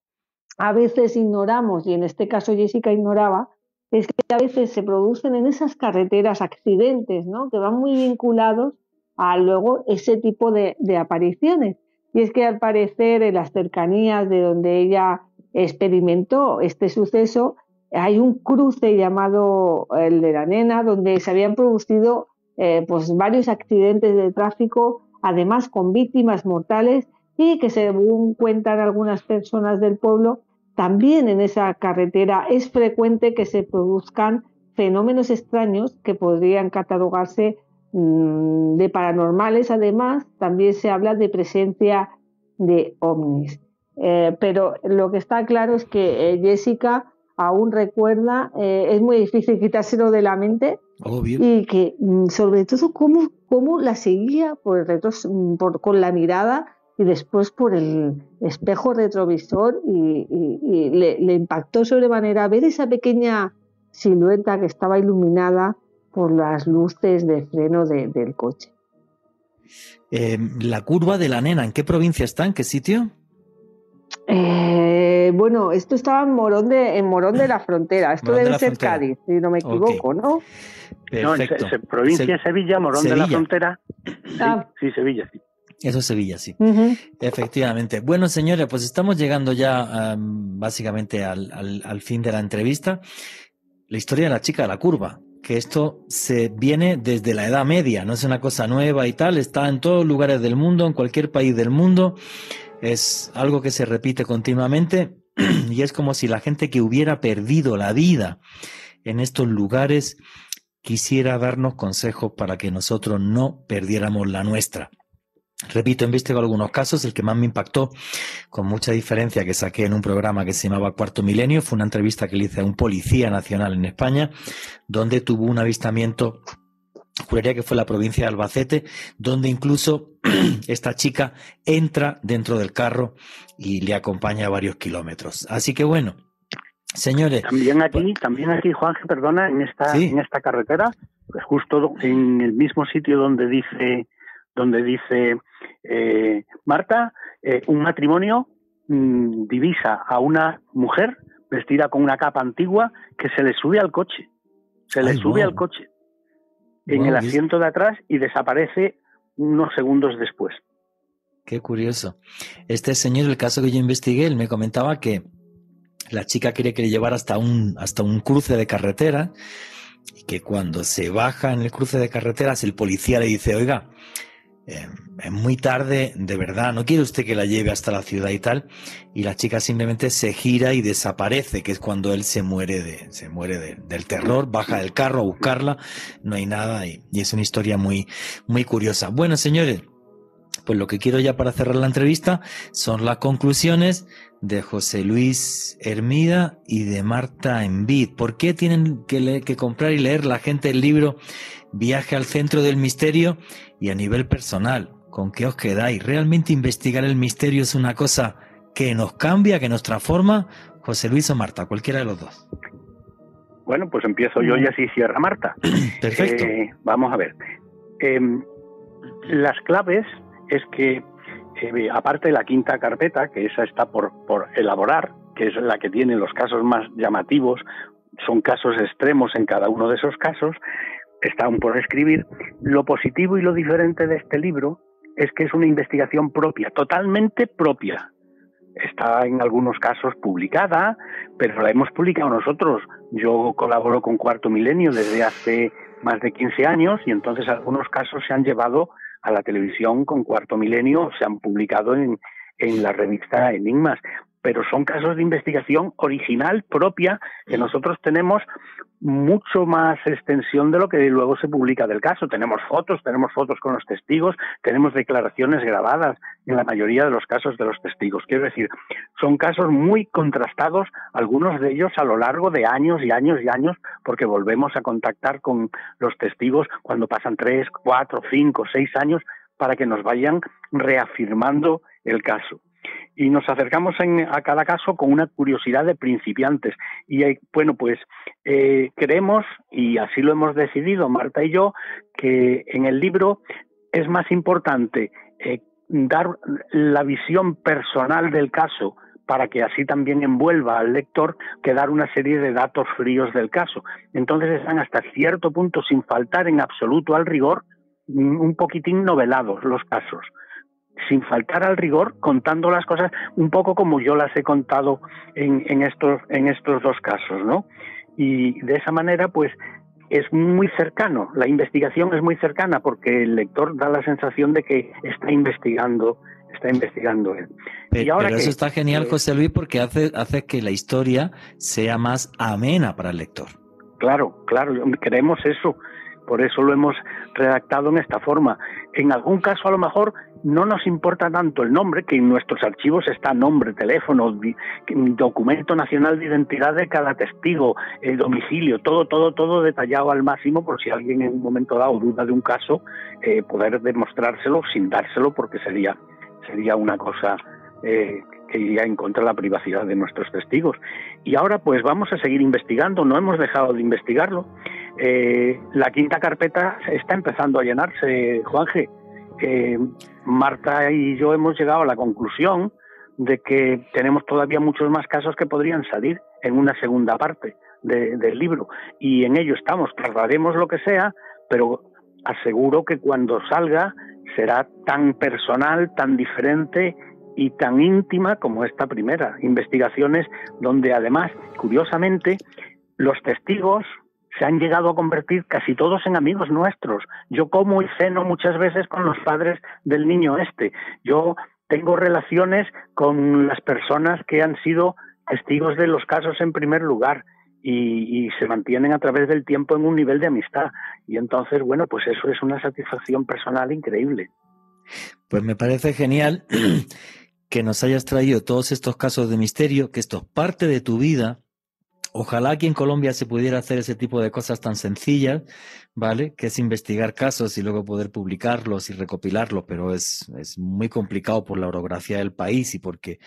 a veces ignoramos, y en este caso Jessica ignoraba, es que a veces se producen en esas carreteras accidentes, ¿no? Que van muy vinculados a luego ese tipo de, apariciones. Y es que al parecer en las cercanías de donde ella experimentó este suceso, hay un cruce llamado el de la nena, donde se habían producido eh, pues varios accidentes de tráfico, además con víctimas mortales, y que según cuentan algunas personas del pueblo, también en esa carretera es frecuente que se produzcan fenómenos extraños que podrían catalogarse Mm, de paranormales, además, también se habla de presencia de ovnis. Eh, pero lo que está claro es que eh, Jessica aún recuerda, eh, es muy difícil quitárselo de la mente, y que mm, sobre todo cómo, cómo la seguía por mm, por, con la mirada y después por el espejo retrovisor y, y, le, le impactó sobremanera ver esa pequeña silueta que estaba iluminada por las luces de freno de, del coche. Eh, la curva de la nena, ¿en qué provincia está? ¿En qué sitio? Eh, bueno, esto estaba en Morón de, en Morón de la Frontera. Esto debe ser Cádiz, si no me equivoco, ¿no? Perfecto. No, provincia de Sevilla, Morón de la Frontera. Ah. Sí, Sevilla, sí. Eso es Sevilla, sí. Efectivamente. Bueno, señores, pues estamos llegando ya básicamente al, al, fin de la entrevista. La historia de la chica de la curva, que esto se viene desde la Edad Media, no es una cosa nueva y tal, está en todos lugares del mundo, en cualquier país del mundo, es algo que se repite continuamente (clears throat) y es como si la gente que hubiera perdido la vida en estos lugares quisiera darnos consejos para que nosotros no perdiéramos la nuestra. Repito, he investigado algunos casos. El que más me impactó, con mucha diferencia, que saqué en un programa que se llamaba Cuarto Milenio, fue una entrevista que le hice a un policía nacional en España, donde tuvo un avistamiento, juraría que fue la provincia de Albacete, donde incluso (clears throat) esta chica entra dentro del carro y le acompaña a varios kilómetros. Así que bueno, señores. También aquí, pues también aquí, Juanje, perdona, en esta, en esta carretera, pues justo en el mismo sitio donde dice donde dice eh, Marta, eh, un matrimonio mm, divisa a una mujer vestida con una capa antigua que se le sube al coche, se le sube al coche en el asiento de atrás y desaparece unos segundos después. Qué curioso. Este señor, el caso que yo investigué, él me comentaba que la chica quería que le llevara hasta un, hasta un cruce de carretera y que cuando se baja en el cruce de carreteras el policía le dice, oiga, eh, es muy tarde, de verdad, no quiere usted que la lleve hasta la ciudad y tal, y la chica simplemente se gira y desaparece, que es cuando él se muere de, se muere del terror, baja del carro a buscarla, no hay nada, y, es una historia muy, muy curiosa. Bueno, señores, pues lo que quiero ya para cerrar la entrevista son las conclusiones de José Luis Hermida y de Marta Envid. ¿Por qué tienen que, que comprar y leer la gente el libro Viaje al centro del misterio y a nivel personal? ¿Con qué os quedáis? ¿Realmente investigar el misterio es una cosa que nos cambia, que nos transforma? José Luis o Marta, cualquiera de los dos. Bueno, pues empiezo yo y así cierra Marta. (clears throat) Perfecto. Eh, vamos a ver. Em, las claves es que, eh, aparte de la quinta carpeta, que esa está por, por elaborar, que es la que tiene los casos más llamativos, son casos extremos en cada uno de esos casos, está aún por escribir. Lo positivo y lo diferente de este libro es que es una investigación propia, totalmente propia. Está en algunos casos publicada, pero la hemos publicado nosotros. Yo colaboro con Cuarto Milenio desde hace más de 15 años y entonces algunos casos se han llevado a la televisión con Cuarto Milenio, se han publicado en, en la revista Enigmas, pero son casos de investigación original propia que nosotros tenemos mucho más extensión de lo que luego se publica del caso. Tenemos fotos, tenemos fotos con los testigos, tenemos declaraciones grabadas en la mayoría de los casos de los testigos. Quiero decir, son casos muy contrastados, algunos de ellos a lo largo de años y años y años, porque volvemos a contactar con los testigos cuando pasan tres, cuatro, cinco, seis años para que nos vayan reafirmando el caso y nos acercamos a cada caso con una curiosidad de principiantes. Y eh, bueno, pues eh, creemos, y así lo hemos decidido Marta y yo, que en el libro es más importante eh, dar la visión personal del caso para que así también envuelva al lector que dar una serie de datos fríos del caso. Entonces están hasta cierto punto, sin faltar en absoluto al rigor, un poquitín novelados los casos sin faltar al rigor, contando las cosas un poco como yo las he contado en, en, estos, en estos dos casos, ¿no? Y de esa manera, pues, es muy cercano, la investigación es muy cercana porque el lector da la sensación de que está investigando, está investigando él. Pero, eso está genial, José Luis, porque hace, hace que la historia sea más amena para el lector. Claro, claro, queremos eso, por eso lo hemos redactado en esta forma. En algún caso, a lo mejor, no nos importa tanto el nombre, que en nuestros archivos está nombre, teléfono, documento nacional de identidad de cada testigo, el domicilio, todo, todo, todo detallado al máximo por si alguien en un momento dado duda de un caso, eh, poder demostrárselo sin dárselo porque sería, sería una cosa eh, iría en contra de la privacidad de nuestros testigos. Y ahora pues vamos a seguir investigando, no hemos dejado de investigarlo. Eh, la quinta carpeta está empezando a llenarse, Juanje. Marta y yo hemos llegado a la conclusión de que tenemos todavía muchos más casos que podrían salir en una segunda parte del libro. Y en ello estamos, tardaremos lo que sea, pero aseguro que cuando salga será tan personal, tan diferente y tan íntima como esta primera. Investigaciones donde además, curiosamente, los testigos se han llegado a convertir casi todos en amigos nuestros. Yo como y ceno muchas veces con los padres del niño este. Yo tengo relaciones con las personas que han sido testigos de los casos en primer lugar y, se mantienen a través del tiempo en un nivel de amistad. Y entonces, bueno, pues eso es una satisfacción personal increíble. Pues me parece genial que nos hayas traído todos estos casos de misterio, que esto es parte de tu vida. Ojalá aquí en Colombia se pudiera hacer ese tipo de cosas tan sencillas, ¿vale? Que es investigar casos y luego poder publicarlos y recopilarlos, pero es, es muy complicado por la orografía del país y porque,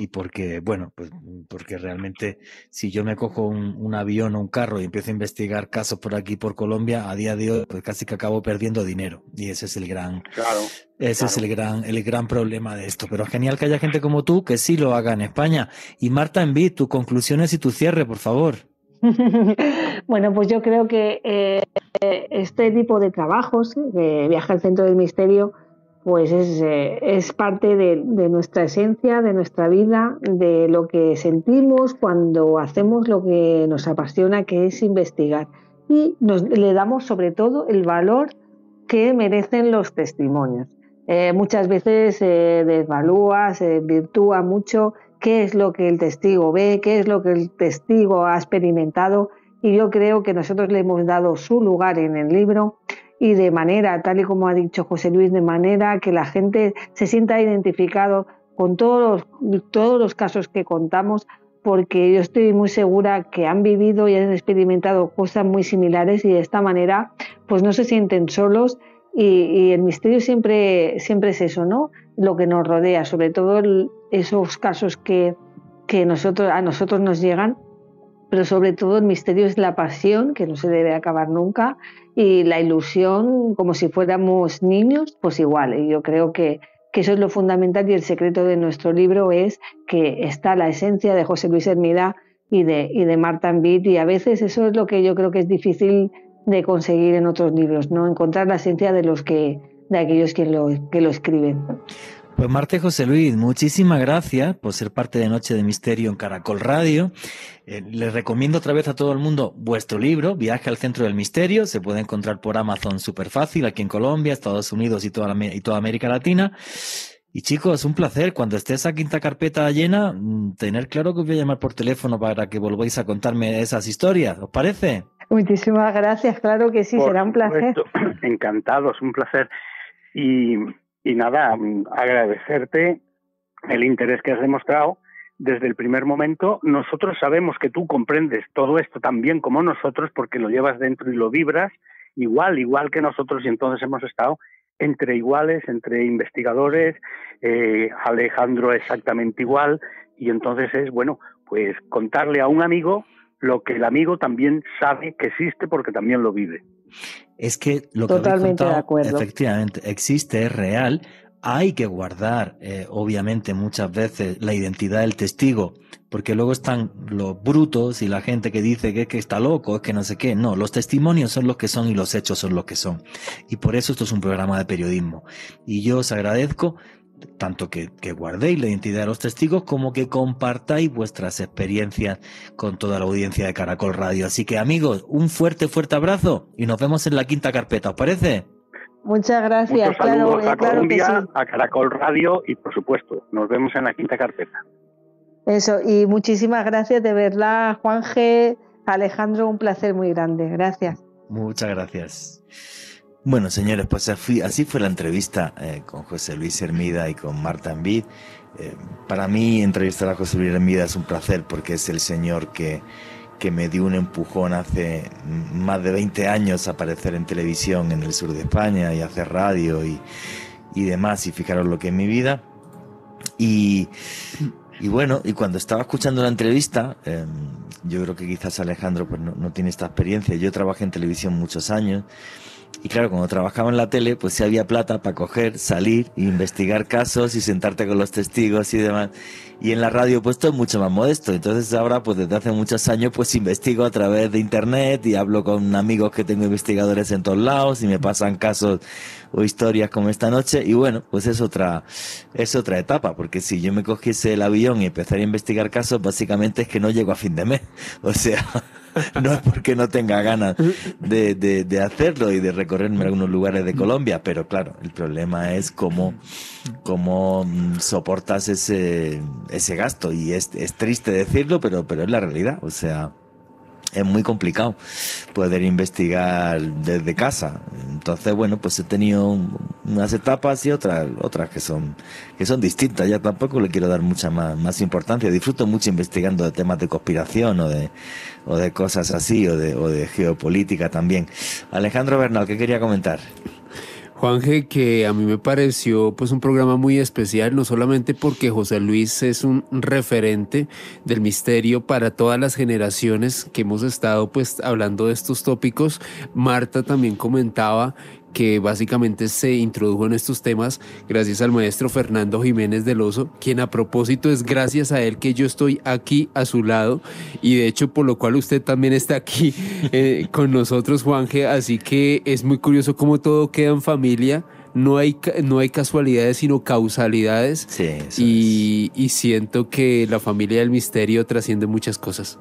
y porque, bueno, pues porque realmente si yo me cojo un, un, avión o un carro y empiezo a investigar casos por aquí, por Colombia, a día de hoy, pues casi que acabo perdiendo dinero. Y ese es el gran, claro, ese es el gran, el gran problema de esto. Pero genial que haya gente como tú que sí lo haga en España. Y Marta Envid, tus conclusiones y tu cierre, por favor. (laughs) bueno, pues yo creo que eh, este tipo de trabajos, de Viaje al Centro del Misterio, pues es, eh, parte de, nuestra esencia, de nuestra vida, de lo que sentimos cuando hacemos lo que nos apasiona, que es investigar. Y nos, le damos sobre todo el valor que merecen los testimonios. Eh, muchas veces se desvalúa, se virtúa mucho qué es lo que el testigo ve, qué es lo que el testigo ha experimentado y yo creo que nosotros le hemos dado su lugar en el libro y de manera, tal y como ha dicho José Luis, de manera que la gente se sienta identificado con todos los, todos los casos que contamos, porque yo estoy muy segura que han vivido y han experimentado cosas muy similares y de esta manera pues no se sienten solos y, el misterio siempre, siempre es eso, ¿no? Lo que nos rodea, sobre todo esos casos que, que nosotros, a nosotros nos llegan, pero sobre todo el misterio es la pasión, que no se debe acabar nunca, y la ilusión, como si fuéramos niños, pues igual. Y yo creo que, que eso es lo fundamental y el secreto de nuestro libro es que está la esencia de José Luis Hermida y de, y de Marta Ambit, y a veces eso es lo que yo creo que es difícil de conseguir en otros libros, ¿no? Encontrar la esencia de los que, de aquellos que lo, que lo escriben. Pues Marte José Luis, muchísimas gracias por ser parte de Noche de Misterio en Caracol Radio. Eh, les recomiendo otra vez a todo el mundo vuestro libro, Viaje al Centro del Misterio. Se puede encontrar por Amazon súper fácil aquí en Colombia, Estados Unidos y toda, y toda América Latina. Y chicos, un placer. Cuando esté esa quinta carpeta llena, mm, tener claro que os voy a llamar por teléfono para que volváis a contarme esas historias. ¿Os parece? Muchísimas gracias. Claro que sí, será un placer. (clears throat) Encantados, un placer. Y y nada, agradecerte el interés que has demostrado desde el primer momento. Nosotros sabemos que tú comprendes todo esto tan bien como nosotros porque lo llevas dentro y lo vibras igual, igual que nosotros y entonces hemos estado entre iguales, entre investigadores, eh, Alejandro exactamente igual y entonces es, bueno, pues contarle a un amigo lo que el amigo también sabe que existe porque también lo vive. Es que lo que Totalmente de acuerdo. efectivamente existe, es real. Hay que guardar, eh, obviamente, muchas veces la identidad del testigo, porque luego están los brutos y la gente que dice que, que está loco, es que no sé qué. No, los testimonios son los que son y los hechos son los que son. Y por eso esto es un programa de periodismo. Y yo os agradezco tanto que, guardéis la identidad de los testigos como que compartáis vuestras experiencias con toda la audiencia de Caracol Radio. Así que amigos, un fuerte, fuerte abrazo y nos vemos en la quinta carpeta, ¿os parece? Muchas gracias. claro, a Colombia, a Caracol Radio y por supuesto, nos vemos en la quinta carpeta. Eso, y muchísimas gracias de verdad, Juan G. Alejandro, un placer muy grande. Gracias. Muchas gracias. Bueno, señores, pues así fue la entrevista eh, con José Luis Hermida y con Marta Envid. Eh, para mí entrevistar a José Luis Hermida es un placer porque es el señor que, que me dio un empujón hace más de 20 años a aparecer en televisión en el sur de España y hacer radio y, y demás. Y fijaros lo que es mi vida. Y, y bueno, y cuando estaba escuchando la entrevista, em, yo creo que quizás Alejandro pues no, no tiene esta experiencia. Yo trabajé en televisión muchos años Y claro, cuando trabajaba en la tele, pues sí había plata para coger, salir, investigar casos y sentarte con los testigos y demás. Y en la radio, pues todo es mucho más modesto. Entonces ahora, pues desde hace muchos años, pues investigo a través de internet y hablo con amigos que tengo investigadores en todos lados y me pasan casos o historias como esta noche. Y bueno, pues es otra, es otra etapa, porque si yo me cogiese el avión y empezara a investigar casos, básicamente es que no llego a fin de mes. (laughs) O sea, (laughs) no es porque no tenga ganas de, de, hacerlo y de recorrerme algunos lugares de Colombia, pero claro, el problema es cómo, cómo mm, soportas ese, ese gasto. Y es, es triste decirlo, pero, pero es la realidad. O sea, es muy complicado poder investigar desde casa. Entonces, bueno, pues he tenido unas etapas y otras, otras que son, que son distintas. Ya tampoco le quiero dar mucha más, más importancia. Disfruto mucho investigando de temas de conspiración o de, o de cosas así, o de, o de geopolítica también. Alejandro Bernal, ¿qué quería comentar? Juanje, que a mí me pareció pues un programa muy especial, no solamente porque José Luis es un referente del misterio para todas las generaciones que hemos estado pues hablando de estos tópicos, Marta también comentaba que básicamente se introdujo en estos temas gracias al maestro Fernando Jiménez del Oso, quien a propósito es gracias a él que yo estoy aquí a su lado y de hecho por lo cual usted también está aquí (laughs) eh, con nosotros, Juanje, así que es muy curioso cómo todo queda en familia. No hay, no hay casualidades, sino causalidades. Sí, y, y siento que la familia del misterio trasciende muchas cosas.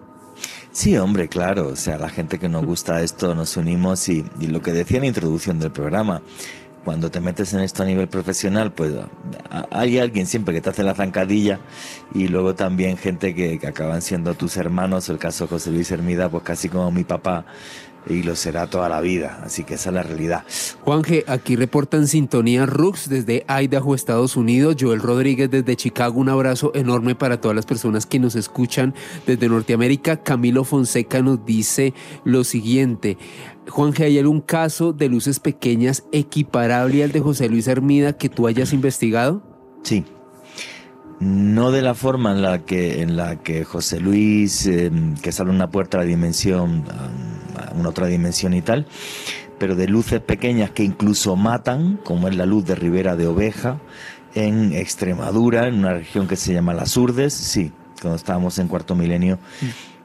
Sí, hombre, claro. O sea, la gente que nos gusta esto nos unimos y, lo que decía en la introducción del programa, cuando te metes en esto a nivel profesional, pues hay alguien siempre que te hace la zancadilla y luego también gente que, que acaban siendo tus hermanos. El caso de José Luis Hermida, pues casi como mi papá, y lo será toda la vida. Así que esa es la realidad. Juanje, aquí reportan sintonía Rux desde Idaho, Estados Unidos. Joel Rodríguez desde Chicago. Un abrazo enorme para todas las personas que nos escuchan desde Norteamérica. Camilo Fonseca nos dice lo siguiente. Juanje, ¿hay algún caso de luces pequeñas equiparable al de José Luis Hermida que tú hayas investigado? Sí, no de la forma en la que en la que José Luis em, que sale una puerta a la dimensión una otra dimensión y tal, pero de luces pequeñas que incluso matan, como es la luz de Ribera de Oveja, en Extremadura, en una región que se llama Las Urdes, sí, cuando estábamos en cuarto milenio,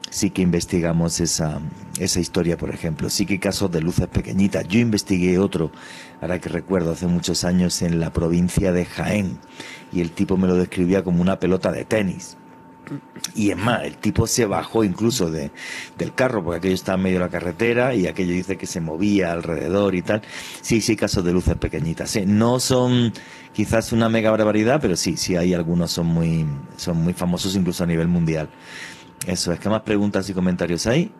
sí que investigamos esa, esa historia, por ejemplo. Sí que hay casos de luces pequeñitas. Yo investigué otro, ahora que recuerdo, hace muchos años en la provincia de Jaén, y el tipo me lo describía como una pelota de tenis. Y es más, el tipo se bajó incluso de, del carro, porque aquello estaba en medio de la carretera y aquello dice que se movía alrededor y tal. Sí, sí, casos de luces pequeñitas. No son quizás una mega barbaridad, pero sí, sí hay algunos son muy, son muy famosos incluso a nivel mundial. Eso es. ¿Qué más preguntas y comentarios hay?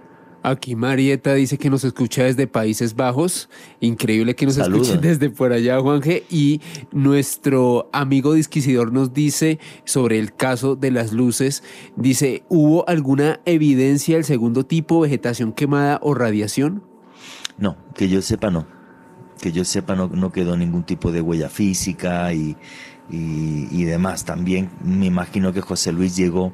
Aquí Marieta dice que nos escucha desde Países Bajos. Increíble que nos escuchen (laughs) desde por allá, Juanje. Y nuestro amigo disquisidor nos dice sobre el caso de las luces. Dice, ¿hubo alguna evidencia del segundo tipo, vegetación quemada o radiación? No, que yo sepa no. Que yo sepa no, no quedó ningún tipo de huella física y, y demás. También me imagino que José Luis llegó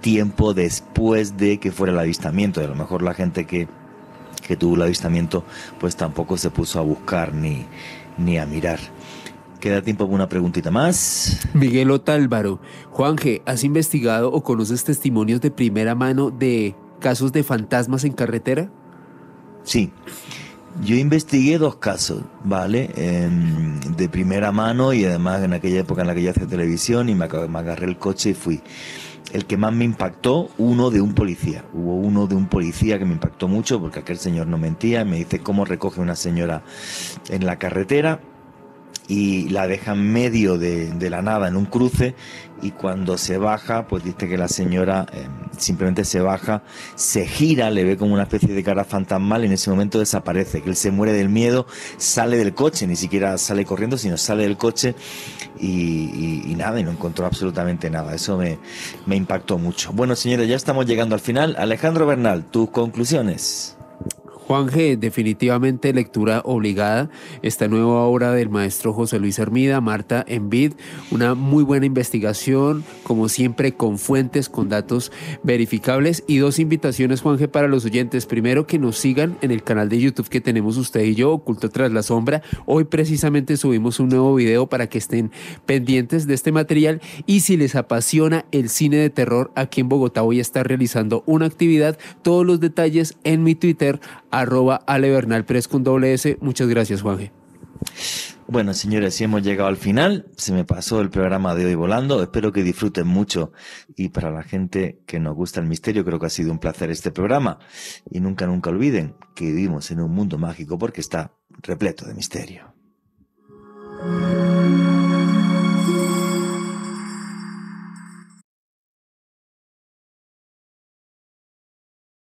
tiempo después de que fuera el avistamiento. Y a lo mejor la gente que, que tuvo el avistamiento pues tampoco se puso a buscar ni, ni a mirar. Queda tiempo para una preguntita más. Miguel Otálvaro, Juanje, ¿has investigado o conoces testimonios de primera mano de casos de fantasmas en carretera? Sí. Yo investigué dos casos, ¿vale? Em, de primera mano y además en aquella época en la que yo hacía televisión y me, me agarré el coche y fui el que más me impactó, uno de un policía. Hubo uno de un policía que me impactó mucho porque aquel señor no mentía. Me dice cómo recoge una señora en la carretera y la deja en medio de, la nada en un cruce y cuando se baja, pues dice que la señora eh, simplemente se baja, se gira, le ve como una especie de cara fantasmal y en ese momento desaparece, que él se muere del miedo, sale del coche, ni siquiera sale corriendo, sino sale del coche y, nada, y no encontró absolutamente nada. Eso me, me impactó mucho. Bueno, señores, ya estamos llegando al final. Alejandro Bernal, tus conclusiones. Juanje, definitivamente lectura obligada. Esta nueva obra del maestro José Luis Hermida, Marta Envid, una muy buena investigación, como siempre, con fuentes, con datos verificables. Y dos invitaciones, Juanje, para los oyentes. Primero, que nos sigan en el canal de YouTube que tenemos usted y yo, Oculto tras la sombra. Hoy precisamente subimos un nuevo video para que estén pendientes de este material. Y si les apasiona el cine de terror, aquí en Bogotá voy a estar realizando una actividad. Todos los detalles en mi Twitter, arroba alebernalpres con doble. Muchas gracias, Juanje. Bueno, señores, si hemos llegado al final, se me pasó el programa de hoy volando. Espero que disfruten mucho. Y para la gente que nos gusta el misterio, creo que ha sido un placer este programa. Y nunca, nunca olviden que vivimos en un mundo mágico porque está repleto de misterio.